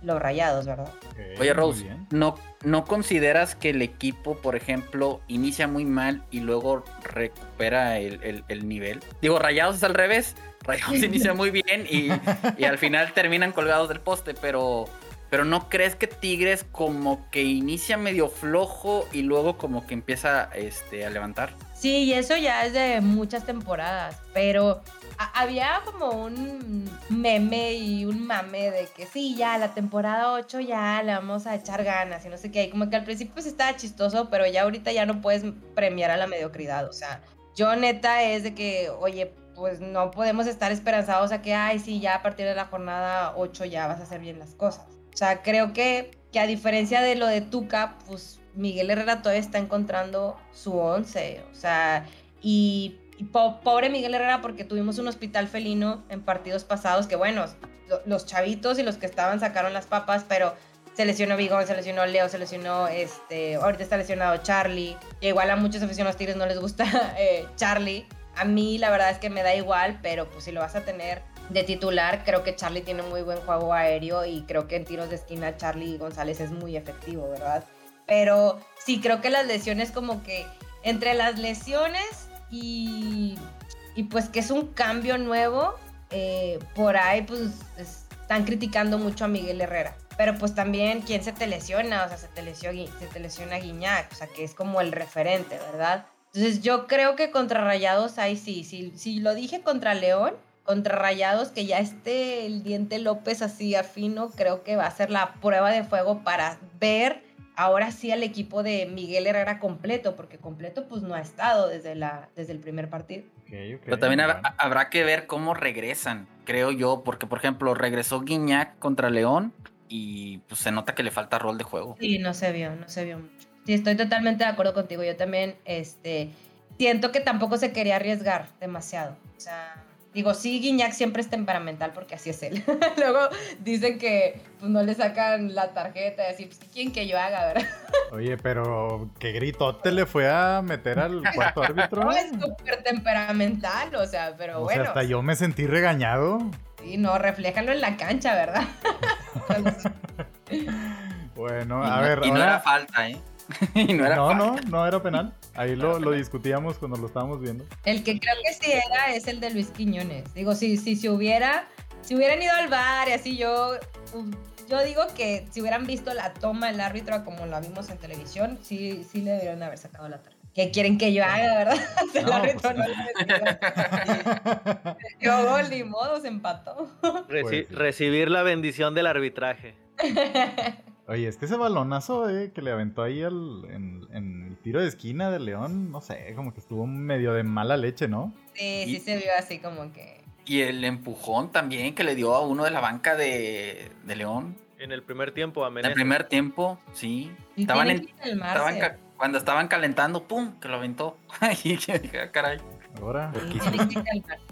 los rayados, ¿verdad?
Oye, Rose, ¿no, ¿no consideras que el equipo, por ejemplo, inicia muy mal y luego recupera el, nivel? Digo, rayados es al revés. Rayados inicia muy bien y, al final terminan colgados del poste, pero, pero ¿no crees que Tigres como que inicia medio flojo y luego como que empieza este, a levantar?
Sí, y eso ya es de muchas temporadas, pero había como un meme y un mame de que sí, ya la temporada 8 ya le vamos a echar ganas y no sé qué. Y como que al principio pues estaba chistoso, pero ya ahorita ya no puedes premiar a la mediocridad. O sea, yo neta es de que, oye, pues no podemos estar esperanzados a que, ay, sí, ya a partir de la jornada 8 ya vas a hacer bien las cosas. O sea, creo que, que a diferencia de lo de Tuca, pues Miguel Herrera todavía está encontrando su once. O sea, y pobre Miguel Herrera porque tuvimos un hospital felino en partidos pasados que bueno, los chavitos y los que estaban sacaron las papas, pero se lesionó Vigón, se lesionó Leo, se lesionó, este, ahorita está lesionado Charlie. igual a muchos aficionados tigres no les gusta eh, Charlie. A mí la verdad es que me da igual, pero pues si lo vas a tener de titular, creo que Charlie tiene muy buen juego aéreo y creo que en tiros de esquina Charlie González es muy efectivo, ¿verdad? Pero sí, creo que las lesiones como que entre las lesiones y, pues que es un cambio nuevo. Eh, por ahí pues están criticando mucho a Miguel Herrera. Pero pues también, ¿quién se te lesiona? O sea, se te lesiona, se te lesiona Guiñac, o sea, que es como el referente, ¿verdad? Entonces yo creo que contra Rayados ahí sí, si, si lo dije contra León, contra Rayados, que ya esté el diente López así afino, creo que va a ser la prueba de fuego para ver ahora sí al equipo de Miguel Herrera completo, porque completo pues no ha estado desde, la, desde el primer partido.
Pero también habrá, que ver cómo regresan, creo yo, porque por ejemplo regresó Guiñac contra León y pues se nota que le falta rol de juego.
Sí, no se vio, no se vio mucho. Sí, estoy totalmente de acuerdo contigo. Yo también, este, siento que tampoco se quería arriesgar demasiado. O sea, Digo, sí, Guiñac siempre es temperamental porque así es él. Luego dicen que pues, no le sacan la tarjeta y así, pues, ¿quién que yo haga, verdad?
Oye, pero qué gritote le fue a meter al cuarto árbitro.
No, es súper temperamental, o sea, pero
o
bueno.
Sea, hasta yo me sentí regañado.
Sí, no, refléjalo en la cancha, ¿verdad?
bueno, a ver.
Y no era falta, ¿eh?
no, no, no, era penal. Ahí lo, discutíamos cuando lo estábamos viendo.
El que creo que sí era es el de Luis Quiñones. Digo, si, si se hubiera, si hubieran ido al bar y así yo, yo digo que si hubieran visto la toma del árbitro como la vimos en televisión, sí, sí le deberían haber sacado la tarjeta. ¿Qué quieren que yo haga, verdad? el árbitro pues no Yo gol, ni modo, se empató.
Pues recibir la bendición del arbitraje.
Oye, es que ese balonazo eh, que le aventó ahí en, el tiro de esquina de León, no sé, como que estuvo medio de mala leche, ¿no?
Sí, sí se vio así como que...
Y el empujón también que le dio a uno de la banca de, León.
En el primer tiempo, a
En el primer tiempo, sí. estaban en, cuando estaban calentando, ¡pum! que lo aventó. Ay, ah, caray.
Ahora.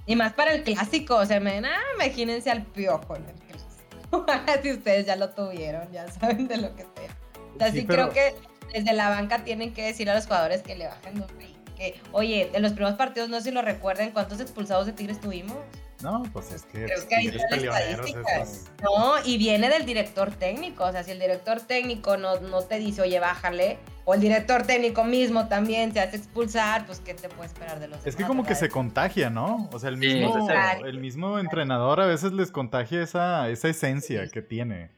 Y más para el clásico, o sea, me, ah, imagínense al piojo en el clásico. si ustedes ya lo tuvieron, ya saben de lo que sea. Así creo que desde la banca tienen que decir a los jugadores que le bajen que, oye, en los primeros partidos no sé si lo recuerden cuántos expulsados de Tigres tuvimos.
No, pues es que,
Creo que ahí No, y viene del director técnico. O sea, si el director técnico no, no te dice, oye, bájale, o el director técnico mismo también te hace expulsar, pues ¿qué te puede esperar de los
Es que como que se contagia, ¿no? O sea, el mismo, el mismo entrenador a veces les contagia esa, esa esencia que tiene.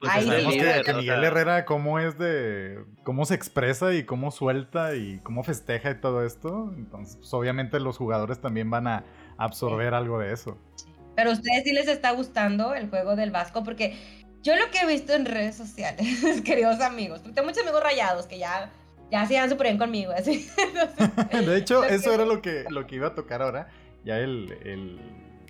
Pues sabemos que, Miguel Herrera cómo es de cómo se expresa y cómo suelta y cómo festeja y todo esto. Entonces, pues, obviamente los jugadores también van a absorber algo de eso.
Pero a ustedes sí les está gustando el juego del Vasco porque yo lo que he visto en redes sociales, queridos amigos, tengo muchos amigos rayados que ya ya se iban súper bien conmigo, así.
de hecho, eso era lo que, lo que iba a tocar ahora. Ya el, el,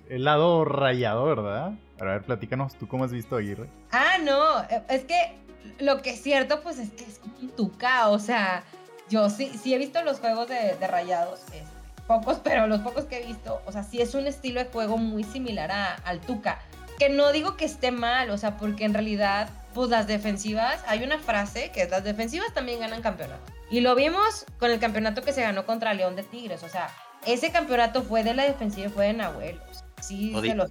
el lado rayado, ¿verdad? a ver, platícanos, ¿tú cómo has visto a Aguirre?
Ah, no, eh, es que lo que es cierto, pues es que es un tuca, o sea, yo sí, sí he visto los juegos de, de rayados, este, pocos, pero los pocos que he visto, o sea, sí es un estilo de juego muy similar a, al tuca, que no digo que esté mal, o sea, porque en realidad, pues las defensivas, hay una frase que las defensivas también ganan campeonato. Y lo vimos con el campeonato que se ganó contra León de Tigres, o sea, ese campeonato fue de la defensiva y fue de Nahuel. Sí,
o de,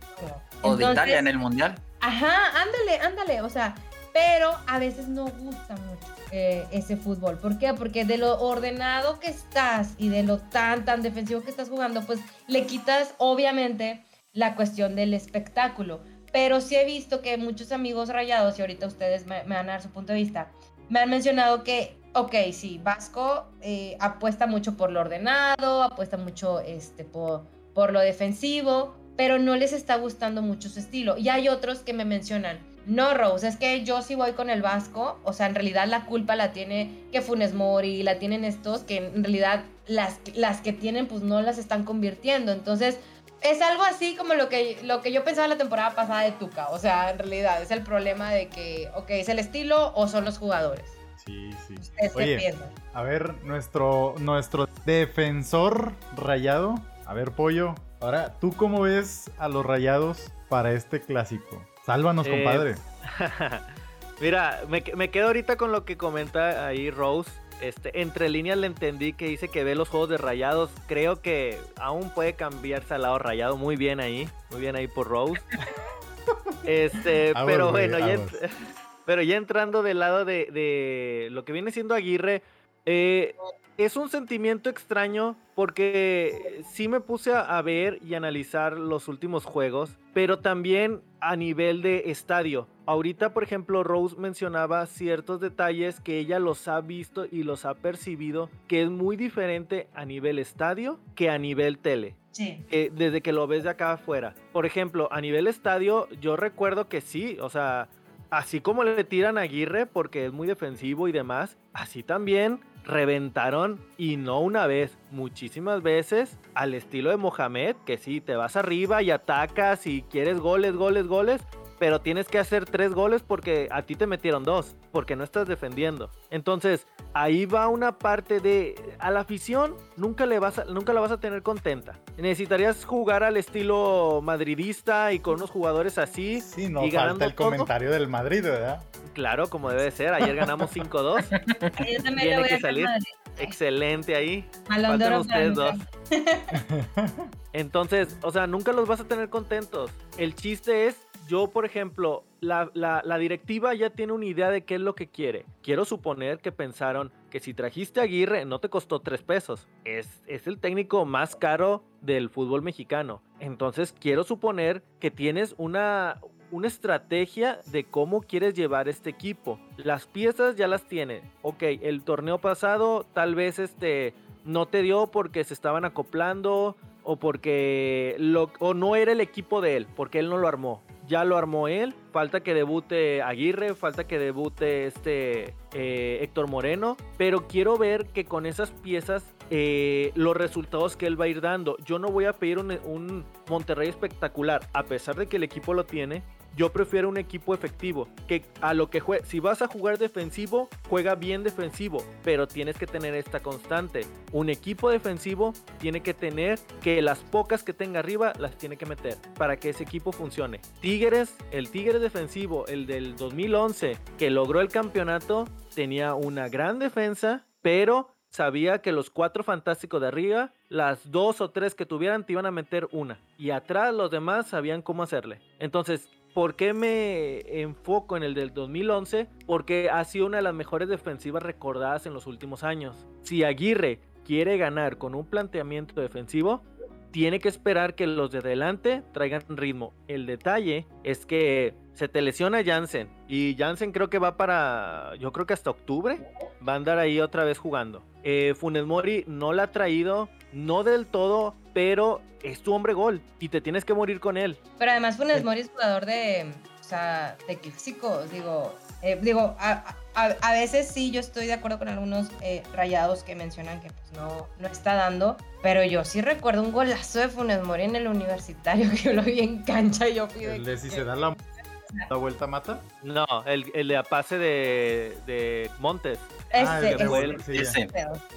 O de Italia en el Mundial.
Ajá, ándale, ándale. O sea, pero a veces no gusta mucho eh, ese fútbol. ¿Por qué? Porque de lo ordenado que estás y de lo tan, tan defensivo que estás jugando, pues le quitas, obviamente, la cuestión del espectáculo. Pero sí he visto que muchos amigos rayados, y ahorita ustedes me, van a dar su punto de vista, me han mencionado que, ok, sí, Vasco eh, apuesta mucho por lo ordenado, apuesta mucho este, por, por lo defensivo, pero no les está gustando mucho su estilo. Y hay otros que me mencionan, no, Rose, es que yo sí voy con el Vasco, o sea, en realidad la culpa la tiene que Funes Mori, la tienen estos, que en realidad las, las que tienen pues no las están convirtiendo. Entonces, es algo así como lo que, lo que yo pensaba la temporada pasada de Tuca, o sea, en realidad es el problema de que, ok, es el estilo o son los jugadores.
Sí, sí. Oye, a ver, nuestro, nuestro defensor rayado, a ver, Pollo, Ahora, ¿tú cómo ves a los rayados para este clásico? Sálvanos, eh, compadre.
Mira, me, quedo ahorita con lo que comenta ahí Rose. Este, entre líneas le entendí que dice que ve los juegos de rayados. Creo que aún puede cambiarse al lado rayado. Muy bien ahí. Muy bien ahí por Rose. Este, pero bueno, ya, pero ya entrando del lado de, de, lo que viene siendo Aguirre, eh, es un sentimiento extraño porque sí me puse a ver y analizar los últimos juegos, pero también a nivel de estadio. Ahorita, por ejemplo, Rose mencionaba ciertos detalles que ella los ha visto y los ha percibido, que es muy diferente a nivel estadio que a nivel tele.
Sí.
desde que lo ves de acá afuera. Por ejemplo, a nivel estadio, yo recuerdo que sí, o sea, así como le tiran a Aguirre porque es muy defensivo y demás, así también reventaron y no una vez, muchísimas veces al estilo de Mohamed, que sí, te vas arriba y atacas y quieres goles, goles, goles, pero tienes que hacer tres goles porque a ti te metieron dos, porque no estás defendiendo. Entonces, ahí va una parte de a la afición nunca le vas nunca la vas a tener contenta. Necesitarías jugar al estilo madridista y con unos jugadores así
sí, no falta el comentario del Madrid, ¿verdad?
Claro, como debe ser. Ayer ganamos 5-2. Tiene que salir. Excelente ahí. Faltan ustedes dos. Entonces, o sea, nunca los vas a tener contentos. El chiste es yo, por ejemplo, la, directiva ya tiene una idea de qué es lo que quiere. Quiero suponer que pensaron que si trajiste a Aguirre no te costó tres pesos. Es, el técnico más caro del fútbol mexicano. Entonces quiero suponer que tienes una, una estrategia de cómo quieres llevar este equipo. Las piezas ya las tiene. Ok, el torneo pasado tal vez este no te dio porque se estaban acoplando o porque o no era el equipo de él, porque él no lo armó ya lo armó él. Falta que debute Aguirre, falta que debute este eh, Héctor Moreno. Pero quiero ver que con esas piezas eh, los resultados que él va a ir dando. Yo no voy a pedir un, un, Monterrey espectacular, a pesar de que el equipo lo tiene. Yo prefiero un equipo efectivo, que a lo que juegue, si vas a jugar defensivo, juega bien defensivo, pero tienes que tener esta constante. Un equipo defensivo tiene que tener que las pocas que tenga arriba las tiene que meter para que ese equipo funcione. Tigres, el Tigre defensivo, el del 2011, que logró el campeonato, tenía una gran defensa, pero sabía que los cuatro fantásticos de arriba, las dos o tres que tuvieran, te iban a meter una. Y atrás los demás sabían cómo hacerle. Entonces, ¿por qué me enfoco en el del 2011? Porque ha sido una de las mejores defensivas recordadas en los últimos años. Si Aguirre quiere ganar con un planteamiento defensivo, tiene que esperar que los de delante traigan ritmo. El detalle es que se te lesiona Jansen y Jansen creo que va para, yo creo que hasta octubre va a andar ahí otra vez jugando. Eh, Funes Mori no la ha traído, no del todo, pero es tu hombre gol y te tienes que morir con él.
Pero además Funes Mori es jugador de, o sea, de clásicos, digo, eh, digo, a, a, veces sí, yo estoy de acuerdo con algunos eh, rayados que mencionan que pues, no, no está dando, pero yo sí recuerdo un golazo de Funes Mori en el universitario que yo lo vi en cancha y yo fui
El de si se da la, vuelta mata.
No, el, el de pase de, de Montes.
Ah, ese,
ese,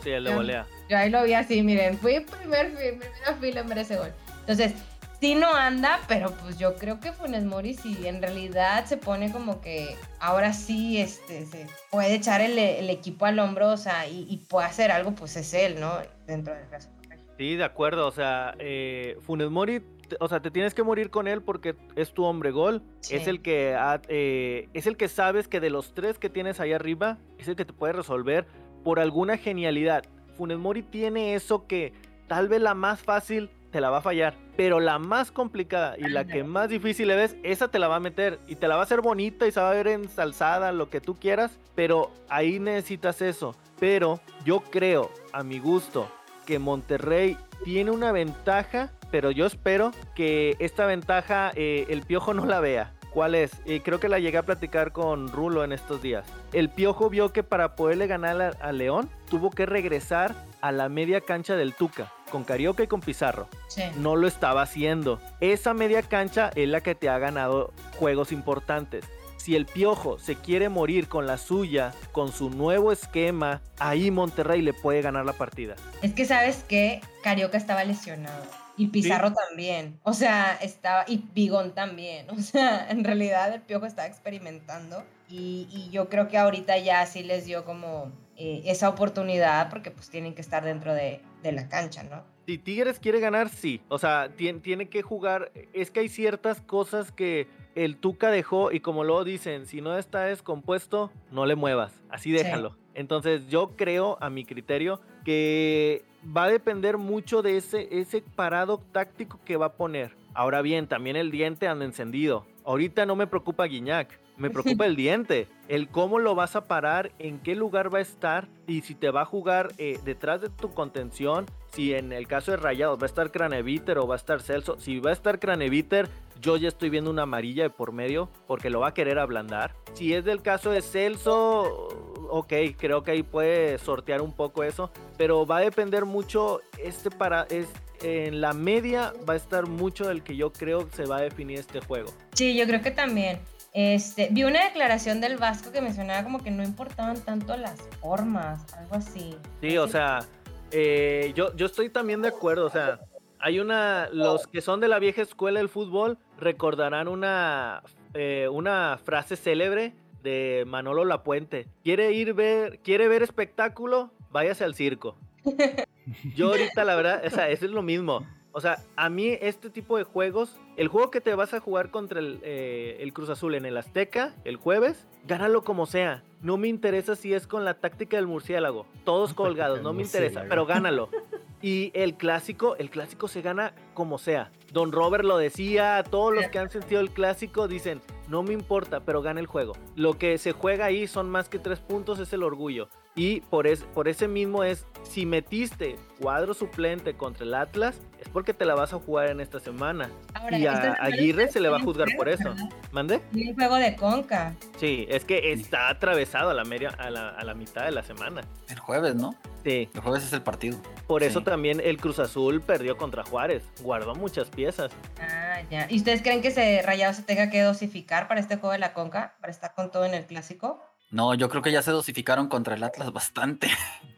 sí, el de volea.
Yo ahí lo vi así, miren, fui primer, primera fila en ese gol. Entonces, sí no anda, pero pues yo creo que Funes Mori si en realidad se pone como que ahora sí este, se puede echar el, equipo al hombro, o sea, y, puede hacer algo, pues es él, ¿no? Dentro del caso.
Sí, de acuerdo, o sea, eh, Funes Mori, o sea, te tienes que morir con él porque es tu hombre gol, es el que eh, es el que sabes que de los tres que tienes ahí arriba es el que te puede resolver por alguna genialidad. Funes Mori tiene eso que tal vez la más fácil te la va a fallar. Pero la más complicada y la que más difícil le ves, esa te la va a meter y te la va a hacer bonita y se va a ver ensalzada, lo que tú quieras. Pero ahí necesitas eso. Pero yo creo, a mi gusto, que Monterrey tiene una ventaja, pero yo espero que esta ventaja eh, el piojo no la vea. ¿Cuál es? Eh, creo que la llegué a platicar con Rulo en estos días. El Piojo vio que para poderle ganar a, León tuvo que regresar a la media cancha del Tuca, con Carioca y con Pizarro. No lo estaba haciendo. Esa media cancha es la que te ha ganado juegos importantes. Si el Piojo se quiere morir con la suya, con su nuevo esquema, ahí Monterrey le puede ganar la partida.
Es que sabes que Carioca estaba lesionado. Y Pizarro también. O sea, estaba. Y Bigón también. O sea, en realidad el Piojo estaba experimentando. Y, yo creo que ahorita ya sí les dio como eh, esa oportunidad porque pues tienen que estar dentro de, la cancha, ¿no?
Si Tigres quiere ganar, sí. O sea, tiene, tiene que jugar. Es que hay ciertas cosas que el Tuca dejó y como luego dicen, si no está descompuesto, no le muevas. Así déjalo. Entonces yo creo, a mi criterio, que va a depender mucho de ese, ese parado táctico que va a poner. Ahora bien, también el diente anda encendido. Ahorita no me preocupa Guiñac, me preocupa el diente. El cómo lo vas a parar, en qué lugar va a estar y si te va a jugar eh, detrás de tu contención. Si en el caso de Rayados va a estar Craneviter o va a estar Celso. Si va a estar Craneviter, yo ya estoy viendo una amarilla de por medio porque lo va a querer ablandar. Si es del caso de Celso, ok, creo que ahí puede sortear un poco eso, pero va a depender mucho, este para, es, en la media va a estar mucho del que yo creo se va a definir este juego.
Sí, yo creo que también. Este, vi una declaración del Vasco que mencionaba como que no importaban tanto las formas, algo así.
Sí, o sea, eh, yo, yo estoy también de acuerdo, o sea, hay una, los que son de la vieja escuela del fútbol recordarán una, eh, una frase célebre de Manolo Lapuente. ¿Quiere ir ver, quiere ver espectáculo? Váyase al circo. Yo ahorita la verdad, o sea, eso es lo mismo. O sea, a mí este tipo de juegos, el juego que te vas a jugar contra el, eh, el, Cruz Azul en el Azteca el jueves, gánalo como sea. No me interesa si es con la táctica del murciélago. Todos colgados, no me interesa, pero gánalo. Y el clásico, el clásico se gana como sea. Don Robert lo decía, todos los que han sentido el clásico dicen, no me importa, pero gana el juego. Lo que se juega ahí son más que tres puntos, es el orgullo. Y por, por ese mismo es, si metiste cuadro suplente contra el Atlas, es porque te la vas a jugar en esta semana. y a Aguirre se le va a juzgar por eso. ¿Mande?
Y el juego de Conca.
Sí, es que está atravesado a la, media, a la, a la mitad de la semana.
El jueves, ¿no?
Sí.
El jueves es el partido.
Por eso también el Cruz Azul perdió contra Juárez. Guardó muchas piezas.
Ah, ya. ¿Y ustedes creen que ese Rayado se tenga que dosificar para este juego de la Conca? ¿Para estar con todo en el clásico?
No, yo creo que ya se dosificaron contra el Atlas bastante.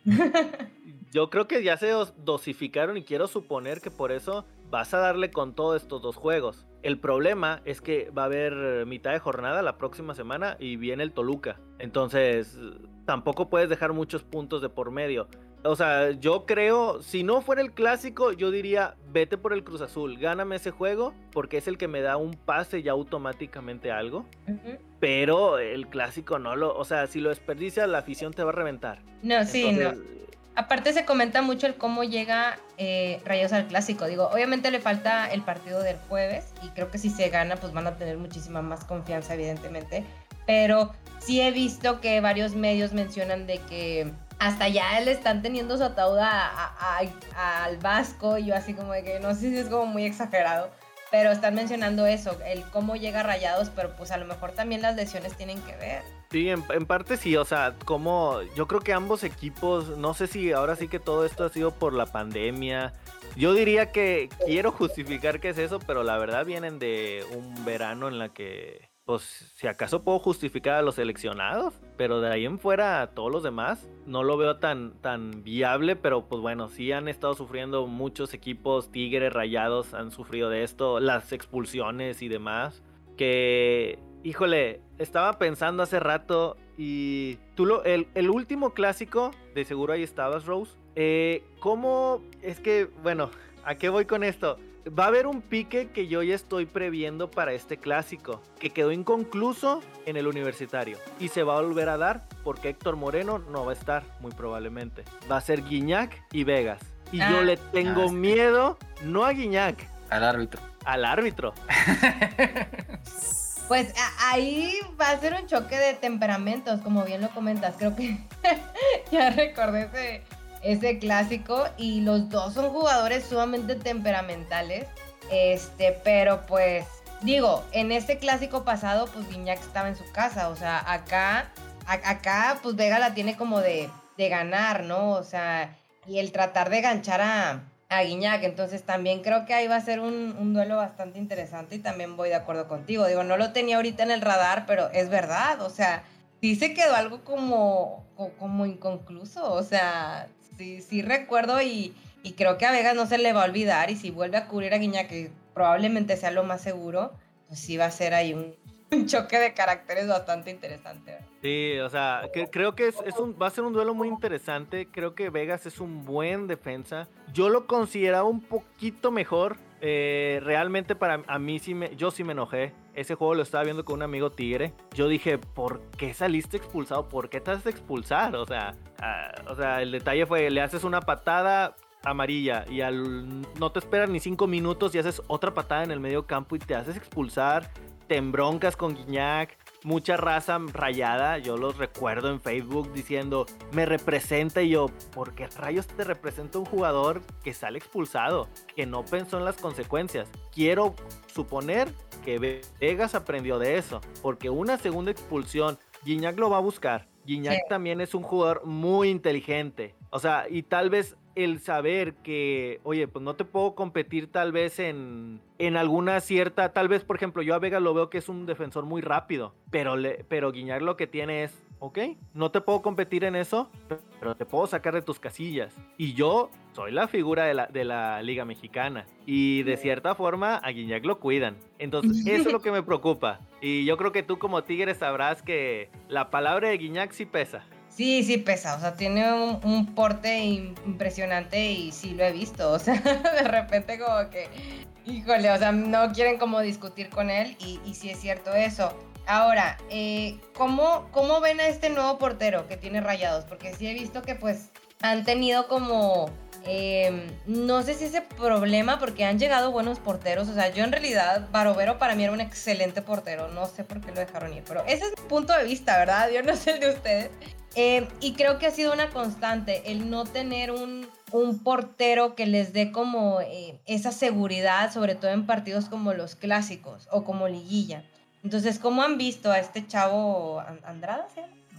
yo creo que ya se dosificaron y quiero suponer que por eso vas a darle con todos estos dos juegos. El problema es que va a haber mitad de jornada la próxima semana y viene el Toluca. Entonces, tampoco puedes dejar muchos puntos de por medio. O sea, yo creo, si no fuera el clásico, yo diría, vete por el Cruz Azul, gáname ese juego, porque es el que me da un pase ya automáticamente algo. Pero el clásico no lo, o sea, si lo desperdicias, la afición te va a reventar.
No, sí, no. Aparte se comenta mucho el cómo llega eh, Rayos al clásico. Digo, obviamente le falta el partido del jueves y creo que si se gana, pues van a tener muchísima más confianza, evidentemente. Pero sí he visto que varios medios mencionan de que hasta ya le están teniendo su ataúd al Vasco y yo así como de que no sé si es como muy exagerado, pero están mencionando eso, el cómo llega Rayados, pero pues a lo mejor también las lesiones tienen que ver.
Sí, en, parte sí, o sea, como yo creo que ambos equipos, no sé si ahora sí que todo esto ha sido por la pandemia. Yo diría que quiero justificar que es eso, pero la verdad vienen de un verano en la que pues si acaso puedo justificar a los seleccionados, pero de ahí en fuera todos los demás no lo veo tan, tan viable, pero pues bueno, sí han estado sufriendo muchos equipos, Tigres, Rayados han sufrido de esto, las expulsiones y demás, que, híjole, estaba pensando hace rato y tú lo, el, el último clásico, de seguro ahí estabas, Rose, eh, ¿cómo es que, bueno, ¿a qué voy con esto? Va a haber un pique que yo ya estoy previendo para este clásico, que quedó inconcluso en el universitario y se va a volver a dar porque Héctor Moreno no va a estar, muy probablemente. Va a ser Guiñac y Vegas. Y yo ah, le tengo miedo, no a Guiñac,
al árbitro.
Al árbitro.
Pues ahí va a ser un choque de temperamentos, como bien lo comentas. Creo que ya recordé ese, ese clásico y los dos son jugadores sumamente temperamentales. Este, pero pues digo, en este clásico pasado pues Viñac estaba en su casa, o sea, acá acá pues Vega la tiene como de, de ganar, ¿no? O sea, y el tratar de ganchar a, a Guiñac. Entonces también creo que ahí va a ser un, un, duelo bastante interesante y también voy de acuerdo contigo. Digo, no lo tenía ahorita en el radar, pero es verdad. O sea, sí se quedó algo como, como inconcluso. O sea, sí, sí recuerdo y, creo que a Vegas no se le va a olvidar y si vuelve a cubrir a Guiña, que probablemente sea lo más seguro, pues sí va a ser ahí un, choque de caracteres bastante interesante.
Sí, o sea, creo que es, un, va a ser un duelo muy interesante. Creo que Vegas es un buen defensa. Yo lo consideraba un poquito mejor. Eh, realmente para a mí sí me, yo sí me enojé. Ese juego lo estaba viendo con un amigo tigre. Yo dije, ¿por qué saliste expulsado? ¿Por qué te haces expulsar? O sea, ah, o sea, el detalle fue, le haces una patada amarilla y al no te esperas ni cinco minutos y haces otra patada en el medio campo y te haces expulsar, te embroncas con Guiñac, mucha raza rayada, yo los recuerdo en Facebook diciendo, me representa y yo, ¿por qué rayos te representa un jugador que sale expulsado, que no pensó en las consecuencias? Quiero suponer que Vegas aprendió de eso, porque una segunda expulsión, Guiñac lo va a buscar. Guiñac también es un jugador muy inteligente. O sea, y tal vez el saber que, oye, pues no te puedo competir tal vez en, en alguna cierta, tal vez, por ejemplo, yo a Vega lo veo que es un defensor muy rápido, pero, le, pero Guiñac lo que tiene es, ok, no te puedo competir en eso, pero te puedo sacar de tus casillas. Y yo soy la figura de la, de la Liga Mexicana. Y de cierta forma a Guiñac lo cuidan. Entonces, eso es lo que me preocupa. Y yo creo que tú como Tigre sabrás que la palabra de Guiñac sí pesa.
Sí, sí pesa, o sea, tiene un, porte impresionante y sí lo he visto, o sea, de repente como que, híjole, o sea, no quieren como discutir con él y, sí es cierto eso. Ahora, eh, ¿cómo, ¿cómo ven a este nuevo portero que tiene rayados? Porque sí he visto que pues han tenido como Em, no sé si ese problema, porque han llegado buenos porteros. O sea, yo en realidad, Barovero para mí era un excelente portero. No sé por qué lo dejaron ir, pero ese es mi punto de vista, ¿verdad? Yo no sé el de ustedes. Em, y creo que ha sido una constante el no tener un, un portero que les dé como eh, esa seguridad, sobre todo en partidos como los clásicos o como liguilla. Entonces, ¿cómo han visto a este chavo Andrada?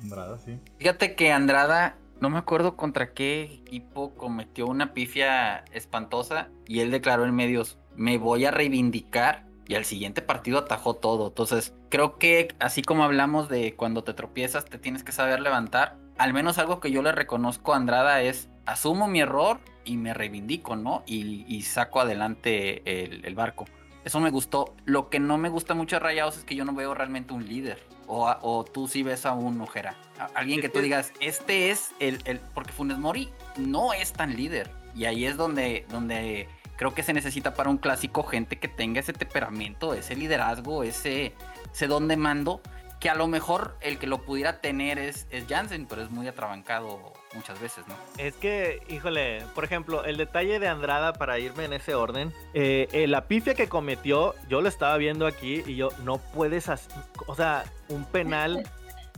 Andrada, sí.
Fíjate que Andrada no me acuerdo contra qué equipo cometió una pifia espantosa y él declaró en medios, me voy a reivindicar y al siguiente partido atajó todo. Entonces, creo que así como hablamos de cuando te tropiezas, te tienes que saber levantar. Al menos algo que yo le reconozco a Andrada es, asumo mi error y me reivindico, ¿no? Y, saco adelante el, barco. Eso me gustó. Lo que no me gusta mucho de Rayados es que yo no veo realmente un líder. O, o tú sí ves a un Ojera. alguien que tú digas, este es el, el... Porque Funes Mori no es tan líder. Y ahí es donde, donde creo que se necesita para un clásico gente que tenga ese temperamento, ese liderazgo, ese, ese don de mando, que a lo mejor el que lo pudiera tener es, es Jansen, pero es muy atrabancado muchas veces, ¿no?
Es que, híjole, por ejemplo, el detalle de Andrada, para irme en ese orden, eh, eh, la pifia que cometió, yo lo estaba viendo aquí y yo, no puedes, hacer, o sea, un penal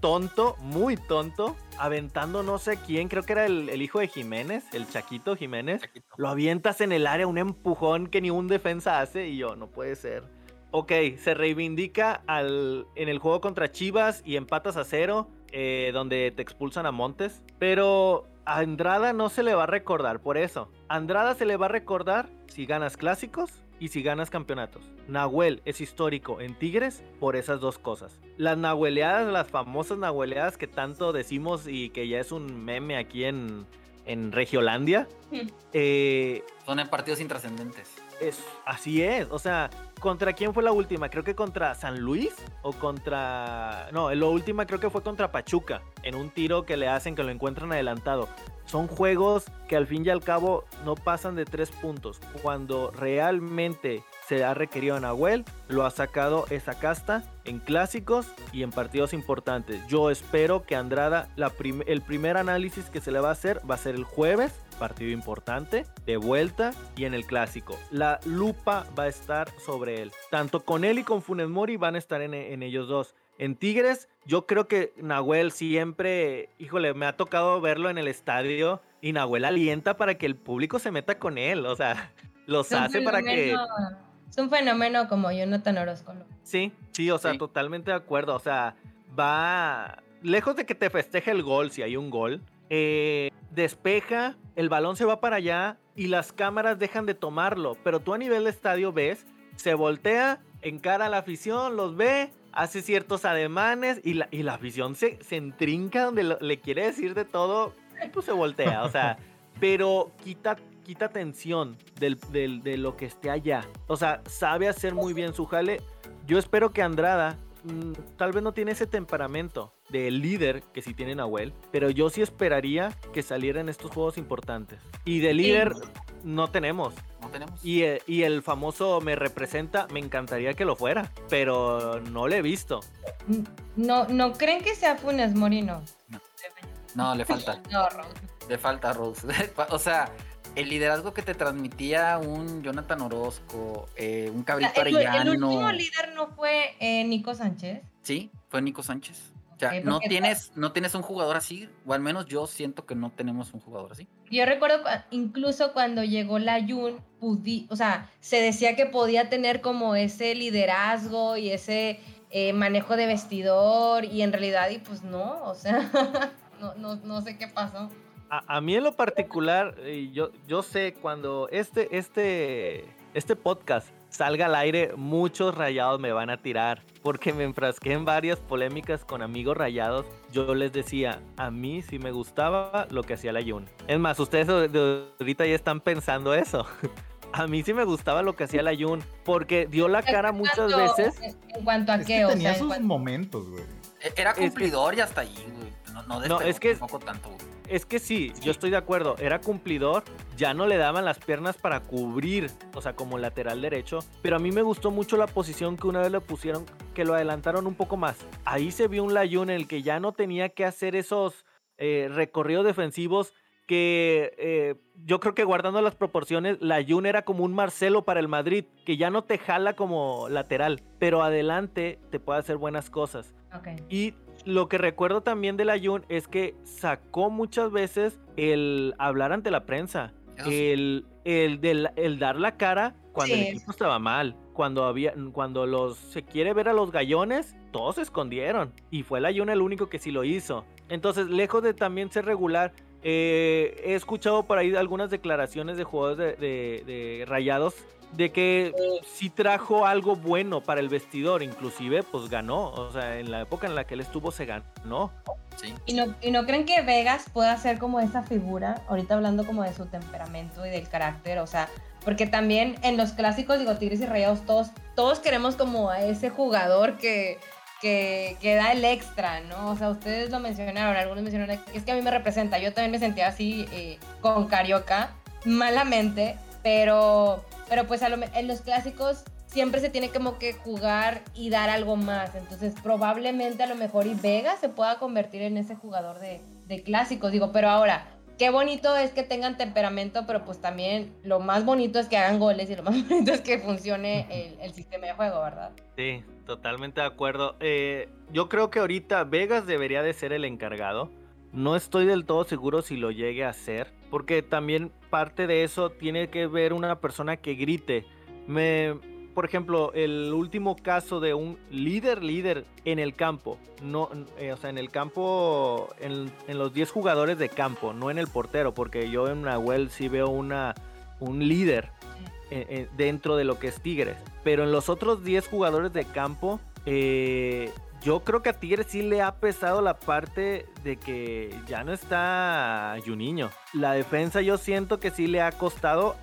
tonto, muy tonto, aventando no sé quién, creo que era el, hijo de Jiménez, el Chaquito Jiménez. Lo avientas en el área, un empujón que ni un defensa hace y yo, no puede ser. Ok, se reivindica al, en el juego contra Chivas y empatas a cero, eh, donde te expulsan a Montes, pero a Andrada no se le va a recordar por eso. Andrada se le va a recordar si ganas clásicos y si ganas campeonatos. Nahuel es histórico en Tigres por esas dos cosas. Las nahueleadas, las famosas nahueleadas que tanto decimos y que ya es un meme aquí en, en Regiolandia.
Eh, Son en partidos intrascendentes.
Es, así es, o sea, ¿contra quién fue la última? Creo que contra San Luis o contra... No, la última creo que fue contra Pachuca, en un tiro que le hacen que lo encuentran adelantado. Son juegos que al fin y al cabo no pasan de tres puntos. Cuando realmente se ha requerido a Nahuel, lo ha sacado esa casta en clásicos y en partidos importantes. Yo espero que Andrada, el primer análisis que se le va a hacer va a ser el jueves, partido importante, de vuelta y en el clásico. La lupa va a estar sobre él. Tanto con él y con Funes Mori van a estar en ellos dos. En Tigres, yo creo que Nahuel siempre, híjole, me ha tocado verlo en el estadio y Nahuel alienta para que el público se meta con él, o sea, los hace para que...
Es un fenómeno como Jonathan Orozco.
Sí, sí, o sea, totalmente de acuerdo, o sea, va... Lejos de que te festeje el gol, si hay un gol, eh, despeja, el balón se va para allá y las cámaras dejan de tomarlo, pero tú a nivel de estadio ves, se voltea, encara a la afición, los ve, hace ciertos ademanes y la, y la afición se, se entrinca donde le quiere decir de todo, pues se voltea, o sea, pero quita, quita tensión del, de lo que esté allá. O sea, sabe hacer muy bien su jale. Yo espero que Andrada mm, tal vez no tiene ese temperamento de líder que sí tiene Nahuel, pero yo sí esperaría que saliera en estos juegos importantes. Y de líder no tenemos.
No tenemos.
Eh, y, el famoso me representa, me encantaría que lo fuera, pero no lo he visto.
No, ¿no creen que sea Funes Morino?
No, le falta. no, Rose. Le falta Rose. o sea, el liderazgo que te transmitía un Jonathan Orozco, eh, un Cabrito Arellano.
¿El último líder no fue eh, Nico Sánchez?
Sí, fue Nico Sánchez. O sea, no tienes, no tienes un jugador así, o al menos yo siento que no tenemos un jugador así.
Yo recuerdo incluso cuando llegó la Jun, o sea, se decía que podía tener como ese liderazgo y ese eh, manejo de vestidor, y en realidad, y pues no, o sea, no, no, no sé qué pasó.
A, a, mí en lo particular, yo, yo sé cuando este, este, este podcast salga al aire, muchos rayados me van a tirar. Porque me enfrasqué en varias polémicas con amigos rayados. Yo les decía, a mí sí me gustaba lo que hacía la Jun. Es más, ustedes ahorita ya están pensando eso. a mí sí me gustaba lo que hacía la Jun. Porque dio la cara muchas veces.
En cuanto a qué,
tenía sus momentos, güey.
E-, era cumplidor y hasta ahí, güey. No, no, es que tanto,
es que sí, yo estoy de acuerdo. Era cumplidor, ya no le daban las piernas para cubrir, o sea, como lateral derecho. Pero a mí me gustó mucho la posición que una vez le pusieron, que lo adelantaron un poco más. Ahí se vio un Layun en el que ya no tenía que hacer esos eh, recorridos defensivos que eh, yo creo que guardando las proporciones, la era como un Marcelo para el Madrid, que ya no te jala como lateral, pero adelante te puede hacer buenas cosas.
Okay.
Y lo que recuerdo también de la Jun es que sacó muchas veces el hablar ante la prensa, el, el, dar la cara cuando el equipo estaba mal. Cuando había, cuando los se quiere ver a los gallones, todos se escondieron. Y fue la Jun el único que sí lo hizo. Entonces, lejos de también ser regular, Eh, he escuchado por ahí algunas declaraciones de jugadores de, Rayados de que sí trajo algo bueno para el vestidor, inclusive pues ganó, o sea, en la época en la que él estuvo se ganó.
Sí. ¿Y, no, ¿Y no creen que Vegas pueda ser como esa figura, ahorita hablando como de su temperamento y del carácter, o sea, porque también en los clásicos, digo, Tigres y Rayados, todos, todos queremos como a ese jugador que que, da el extra, ¿no? O sea, ustedes lo mencionaron, algunos mencionaron es que a mí me representa. Yo también me sentía así eh, con Carioca, malamente, pero, pero pues en los clásicos siempre se tiene como que jugar y dar algo más. Entonces, probablemente a lo mejor y Vega se pueda convertir en ese jugador de, de clásicos. Digo, pero ahora, qué bonito es que tengan temperamento, pero pues también lo más bonito es que hagan goles y lo más bonito es que funcione el, el sistema de juego, ¿verdad?
Sí, totalmente de acuerdo. Eh, yo creo que ahorita Vegas debería de ser el encargado. No estoy del todo seguro si lo llegue a hacer, porque también parte de eso tiene que ver una persona que grite. Me, por ejemplo, el último caso de un líder líder en el campo, no, eh, o sea, en el campo, en, los 10 jugadores de campo, no en el portero, porque yo en Nahuel sí veo una, un líder eh, eh, dentro de lo que es Tigres. Pero en los otros 10 jugadores de campo, yo creo que a Tigres sí le ha pesado la parte de que ya no está Juninho. La defensa yo siento que sí le ha costado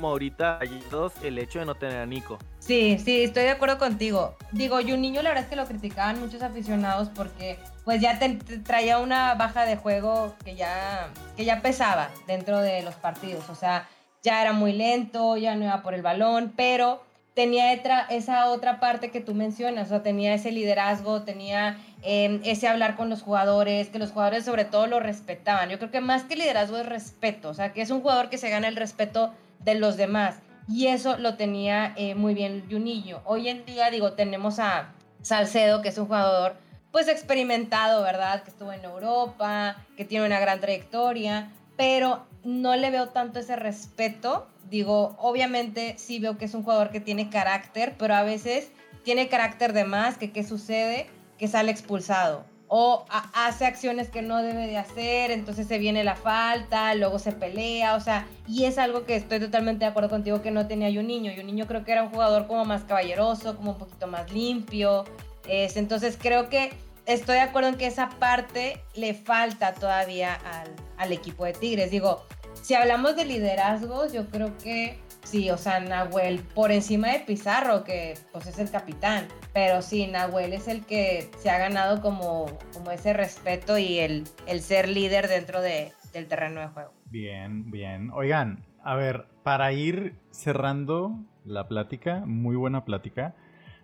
ahorita dos el hecho de no tener a Nico.
Sí, sí, estoy de acuerdo contigo. Digo, y un niño la verdad es que lo criticaban muchos aficionados porque pues ya te, traía una baja de juego que ya, que ya pesaba dentro de los partidos. O sea, ya era muy lento, ya no iba por el balón, pero tenía esa otra parte que tú mencionas, o sea, tenía ese liderazgo, tenía em, ese hablar con los jugadores, que los jugadores sobre todo lo respetaban. Yo creo que más que liderazgo es respeto, o sea, que es un jugador que se gana el respeto de los demás. Y eso lo tenía eh, muy bien Junillo. Hoy en día, digo, tenemos a Salcedo, que es un jugador pues experimentado, ¿verdad? Que estuvo en Europa, que tiene una gran trayectoria, pero no le veo tanto ese respeto. Digo, obviamente sí veo que es un jugador que tiene carácter, pero a veces tiene carácter de más, que qué sucede, que sale expulsado o hace acciones que no debe de hacer, entonces se viene la falta, luego se pelea, o sea, y es algo que estoy totalmente de acuerdo contigo que no tenía yo un niño. Yo un niño creo que era un jugador como más caballeroso, como un poquito más limpio. Es, entonces creo que estoy de acuerdo en que esa parte le falta todavía al, al equipo de Tigres. Digo, si hablamos de liderazgos, yo creo que Sí, o sea, Nahuel por encima de Pizarro, que pues es el capitán. Pero sí, Nahuel es el que se ha ganado como, como ese respeto y el, el ser líder dentro de, del terreno de juego.
Bien, bien. Oigan, a ver, para ir cerrando la plática, muy buena plática.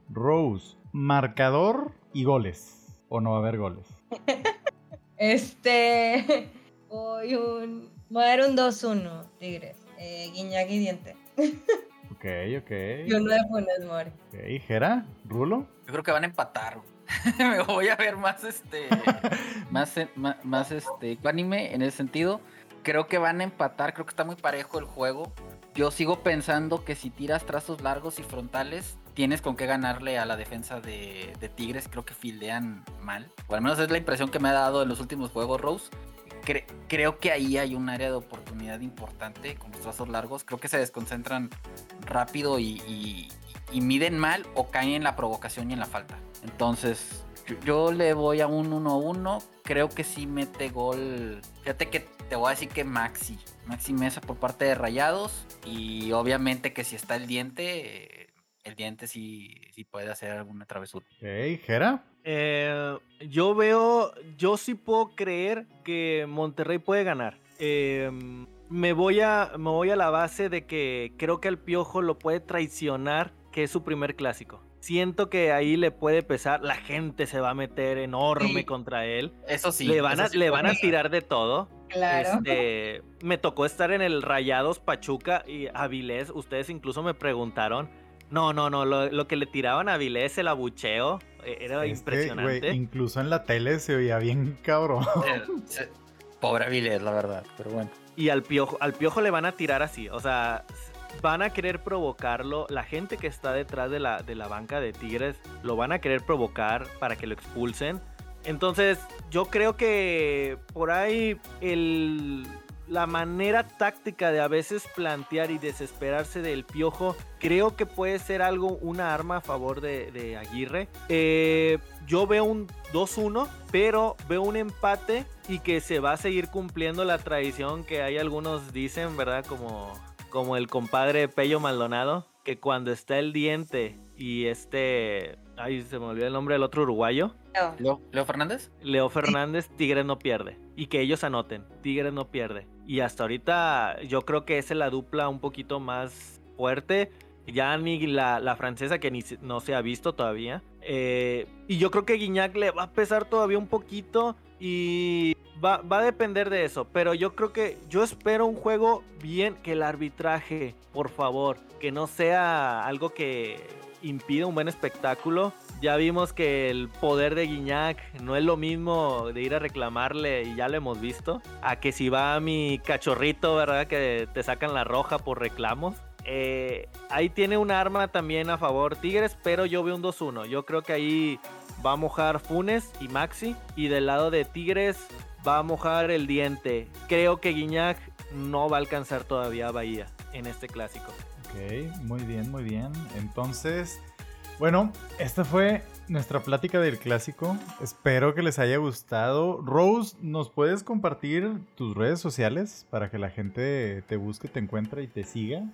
Rose, marcador y goles. ¿O no va a haber goles?
este. Voy un. Voy a dar un 2-1, Tigres. Eh, y Diente.
Ok, ok.
Y uno de Funes Mori.
Ok, Jera, Rulo.
Yo creo que van a empatar. Me voy a ver más este. más, más, este. Ecuánime en ese sentido. Creo que van a empatar. Creo que está muy parejo el juego. Yo sigo pensando que si tiras trazos largos y frontales, tienes con qué ganarle a la defensa de, de, Tigres. Creo que fildean mal. O al menos es la impresión que me ha dado en los últimos juegos, Rose creo que ahí hay un área de oportunidad importante con los trazos largos. Creo que se desconcentran rápido y, miden mal o caen en la provocación y en la falta. Entonces, yo, le voy a un 1-1. Creo que sí mete gol. Fíjate que te voy a decir que Maxi. Maxi Mesa por parte de Rayados. Y obviamente que si está el diente, el diente sí, sí puede hacer alguna travesura.
Hey, Jera.
Eh, yo veo, yo sí puedo creer que Monterrey puede ganar. Eh, me, voy a, me voy a la base de que creo que el Piojo lo puede traicionar, que es su primer clásico. Siento que ahí le puede pesar, la gente se va a meter enorme contra él.
Eso sí.
Le van, a, le van a tirar de todo. Claro. Este, me tocó estar en el Rayados Pachuca y Avilés. Ustedes incluso me preguntaron no, no, no, lo, que le tiraban a Vilés, el abucheo, e, era impresionante.
incluso en la tele se oía bien cabrón.
Pobre Vilés, la verdad, pero bueno.
Y al piojo, al piojo le van a tirar así, o sea, van a querer provocarlo. La gente que está detrás de la, de la banca de Tigres lo van a querer provocar para que lo expulsen. Entonces, yo creo que por ahí el, la manera táctica de a veces plantear y desesperarse del piojo, creo que puede ser algo, una arma a favor de, Aguirre. Eh, yo veo un 2-1, pero veo un empate y que se va a seguir cumpliendo la tradición que hay algunos dicen, ¿verdad? Como, como el compadre Pello Maldonado, que cuando está el diente y este... Ay, se me olvidó el nombre del otro uruguayo.
Leo, Leo Fernández.
Leo Fernández, Tigres no pierde. Y que ellos anoten, Tigres no pierde. Y hasta ahorita yo creo que esa es la dupla un poquito más fuerte. Ya ni la, francesa que ni no se ha visto todavía. Eh, y yo creo que Guiñac le va a pesar todavía un poquito. Y va, va, a depender de eso. Pero yo creo que yo espero un juego bien. Que el arbitraje, por favor, que no sea algo que impida un buen espectáculo. Ya vimos que el poder de Guiñac no es lo mismo de ir a reclamarle, y ya lo hemos visto, a que si va mi cachorrito, ¿verdad? Que te sacan la roja por reclamos. Eh, ahí tiene un arma también a favor Tigres, pero yo veo un 2-1. Yo creo que ahí va a mojar Funes y Maxi. Y del lado de Tigres va a mojar el diente. Creo que Guiñac no va a alcanzar todavía Bahía en este clásico.
Ok, muy bien, muy bien. Entonces, bueno, esta fue nuestra plática del clásico. Espero que les haya gustado. Rose, ¿nos puedes compartir tus redes sociales para que la gente te busque, te encuentre y te siga?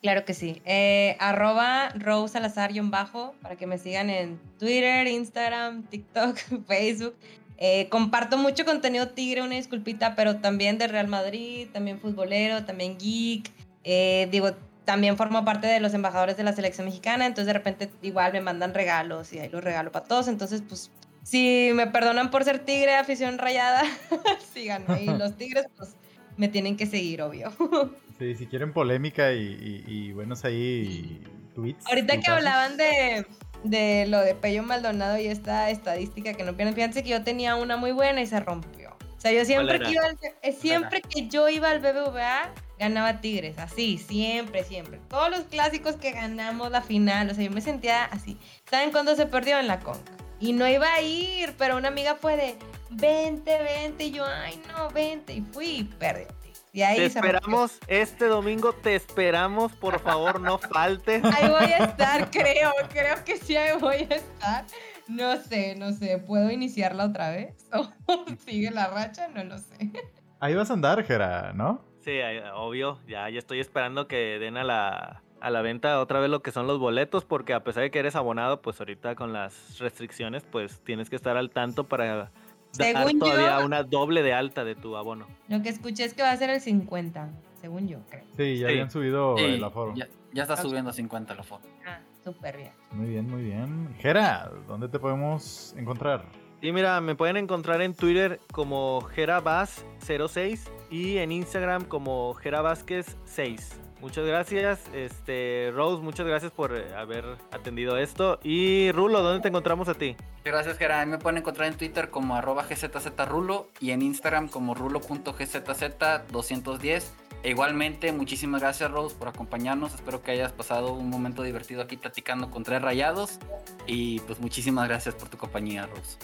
Claro que sí. Eh, arroba Rose bajo para que me sigan en Twitter, Instagram, TikTok, Facebook. Eh, comparto mucho contenido tigre, una disculpita, pero también de Real Madrid, también futbolero, también geek. Eh, digo, también formo parte de los embajadores de la selección mexicana, entonces de repente igual me mandan regalos y ahí los regalo para todos, entonces pues si me perdonan por ser tigre, afición rayada, sigan y los tigres pues me tienen que seguir, obvio.
sí, si quieren polémica y, buenos ahí tweets.
Ahorita que hablaban de, de lo de Pello Maldonado y esta estadística que no pierden, fíjense que yo tenía una muy buena y se rompió. O sea, yo siempre que, iba eh, siempre que yo iba al BBVA, ganaba Tigres, así, siempre, siempre. Todos los clásicos que ganamos la final, o sea, yo me sentía así. ¿Saben cuándo se perdió en la conca? Y no iba a ir, pero una amiga fue de, vente, vente, y yo, ay, no, vente, y fui y perdí. Y ahí
te esperamos este domingo, te esperamos, por favor, no faltes.
Ahí voy a estar, creo, creo que sí, ahí voy a estar. No sé, no sé, ¿puedo iniciarla otra vez? ¿O sigue la racha? No lo sé.
Ahí vas a andar, Jera, ¿no?
Sí, obvio, ya, ya estoy esperando que den a la, a la venta otra vez lo que son los boletos, porque a pesar de que eres abonado, pues ahorita con las restricciones, pues tienes que estar al tanto para dar todavía una doble de alta de tu abono.
Lo que escuché es que va a ser el 50, según yo, creo.
Sí, ya habían subido el aforo.
Ya, ya está subiendo a 50 el aforo.
Ah, súper bien.
Muy bien, muy bien. Jera, ¿dónde te podemos encontrar?
Sí, mira, me pueden encontrar en Twitter como Jerabas06 y en Instagram como Jerabásquez6. Muchas gracias, este Rose, muchas gracias por eh, haber atendido esto. Y Rulo, ¿dónde te encontramos a ti?
Gracias, Jera. Me pueden encontrar en Twitter como arroba gzzrulo y en Instagram como rulo.gzz210. Igualmente, muchísimas gracias Rose por acompañarnos. Espero que hayas pasado un momento divertido aquí platicando con tres rayados. Y pues muchísimas gracias por tu compañía, Rose.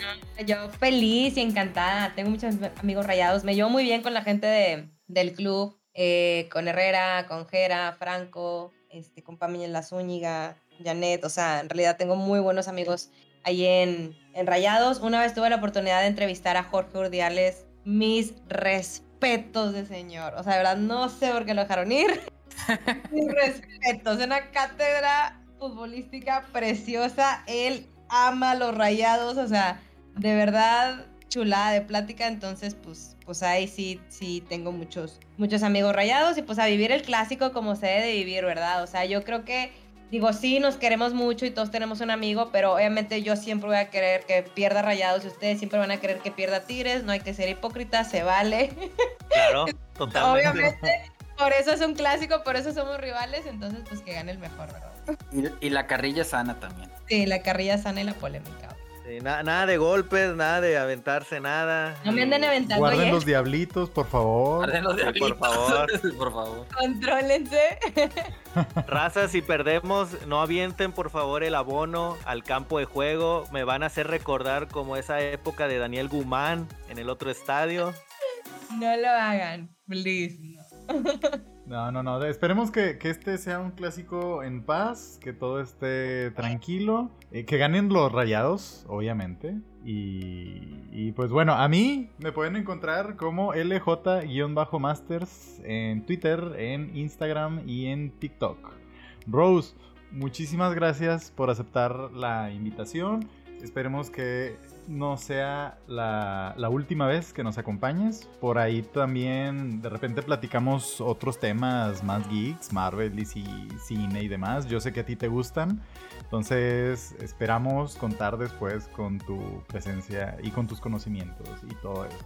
Yo feliz y encantada. Tengo muchos amigos rayados. Me llevo muy bien con la gente de, del club, eh, con Herrera, con Jera, Franco, este, con La Zúñiga, Janet. O sea, en realidad tengo muy buenos amigos ahí en, en Rayados. Una vez tuve la oportunidad de entrevistar a Jorge Urdiales. Mis respetos respetos de señor. O sea, de verdad, no sé por qué lo dejaron ir. Mis respetos. Es una cátedra futbolística preciosa. Él ama los rayados. O sea, de verdad, chulada de plática. Entonces, pues, pues ahí sí, sí tengo muchos, muchos amigos rayados. Y pues a vivir el clásico como se debe de vivir, ¿verdad? O sea, yo creo que digo, sí, nos queremos mucho y todos tenemos un amigo, pero obviamente yo siempre voy a querer que pierda Rayados y ustedes siempre van a querer que pierda Tigres, no hay que ser hipócritas, se vale.
Claro, totalmente.
obviamente, por eso es un clásico, por eso somos rivales, entonces pues que gane el mejor, ¿verdad?
Y, la carrilla sana también.
Sí, la carrilla sana y la polémica.
Nada de golpes, nada de aventarse, nada.
No me anden aventando.
Guarden los diablitos, por favor.
Guarden los diablitos, por favor. por favor.
Contrólense.
Raza, si perdemos, no avienten por favor el abono al campo de juego. Me van a hacer recordar como esa época de Daniel Guzmán en el otro estadio.
No lo hagan, please.
No, no, no. Esperemos que, este sea un clásico en paz, que todo esté tranquilo, eh, que ganen los rayados, obviamente. Y, pues bueno, a mí me pueden encontrar como LJ-Masters en Twitter, en Instagram y en TikTok. Rose, muchísimas gracias por aceptar la invitación. Esperemos que no sea la, última vez que nos acompañes. Por ahí también de repente platicamos otros temas más geeks, Marvel, DC, cine y demás. Yo sé que a ti te gustan. Entonces esperamos contar después con tu presencia y con tus conocimientos y todo eso.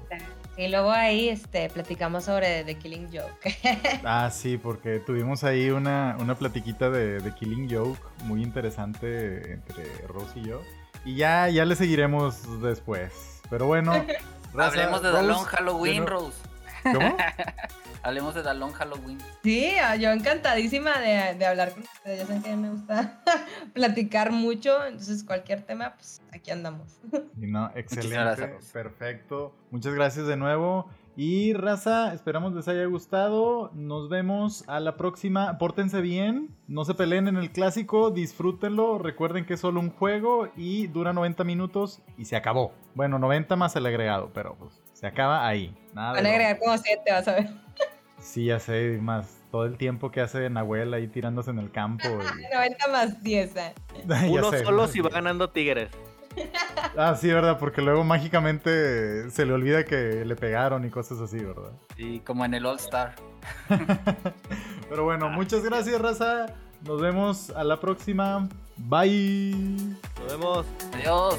Y luego ahí este, platicamos sobre The Killing Joke.
ah, sí, porque tuvimos ahí una, una platiquita de The Killing Joke muy interesante entre Rose y yo. Y ya, ya le seguiremos después. Pero bueno.
Hablemos de Dalón Halloween, Rose.
¿Cómo?
Hablemos de Dalón Halloween.
Sí, ah, yo encantadísima de, de hablar con ustedes. Ya saben que me gusta platicar mucho. Entonces, cualquier tema, pues aquí andamos.
Y no, excelente. Perfecto. Muchas gracias de nuevo. Y raza, esperamos les haya gustado. Nos vemos a la próxima. Pórtense bien, no se peleen en el clásico, disfrútenlo. Recuerden que es solo un juego y dura 90 minutos y se acabó. Bueno, 90 más el agregado, pero pues se acaba ahí.
Nada Van a agregar como 7, vas a ver.
Sí, ya sé, más todo el tiempo que hace Nahuel ahí tirándose en el campo.
90 más 10. Eh.
Uno solo si va ganando Tigres.
Ah, sí, ¿verdad? Porque luego mágicamente se le olvida que le pegaron y cosas así, ¿verdad?
Y como en el All Star.
Pero bueno, muchas gracias, raza. Nos vemos a la próxima. Bye.
Nos vemos.
Adiós.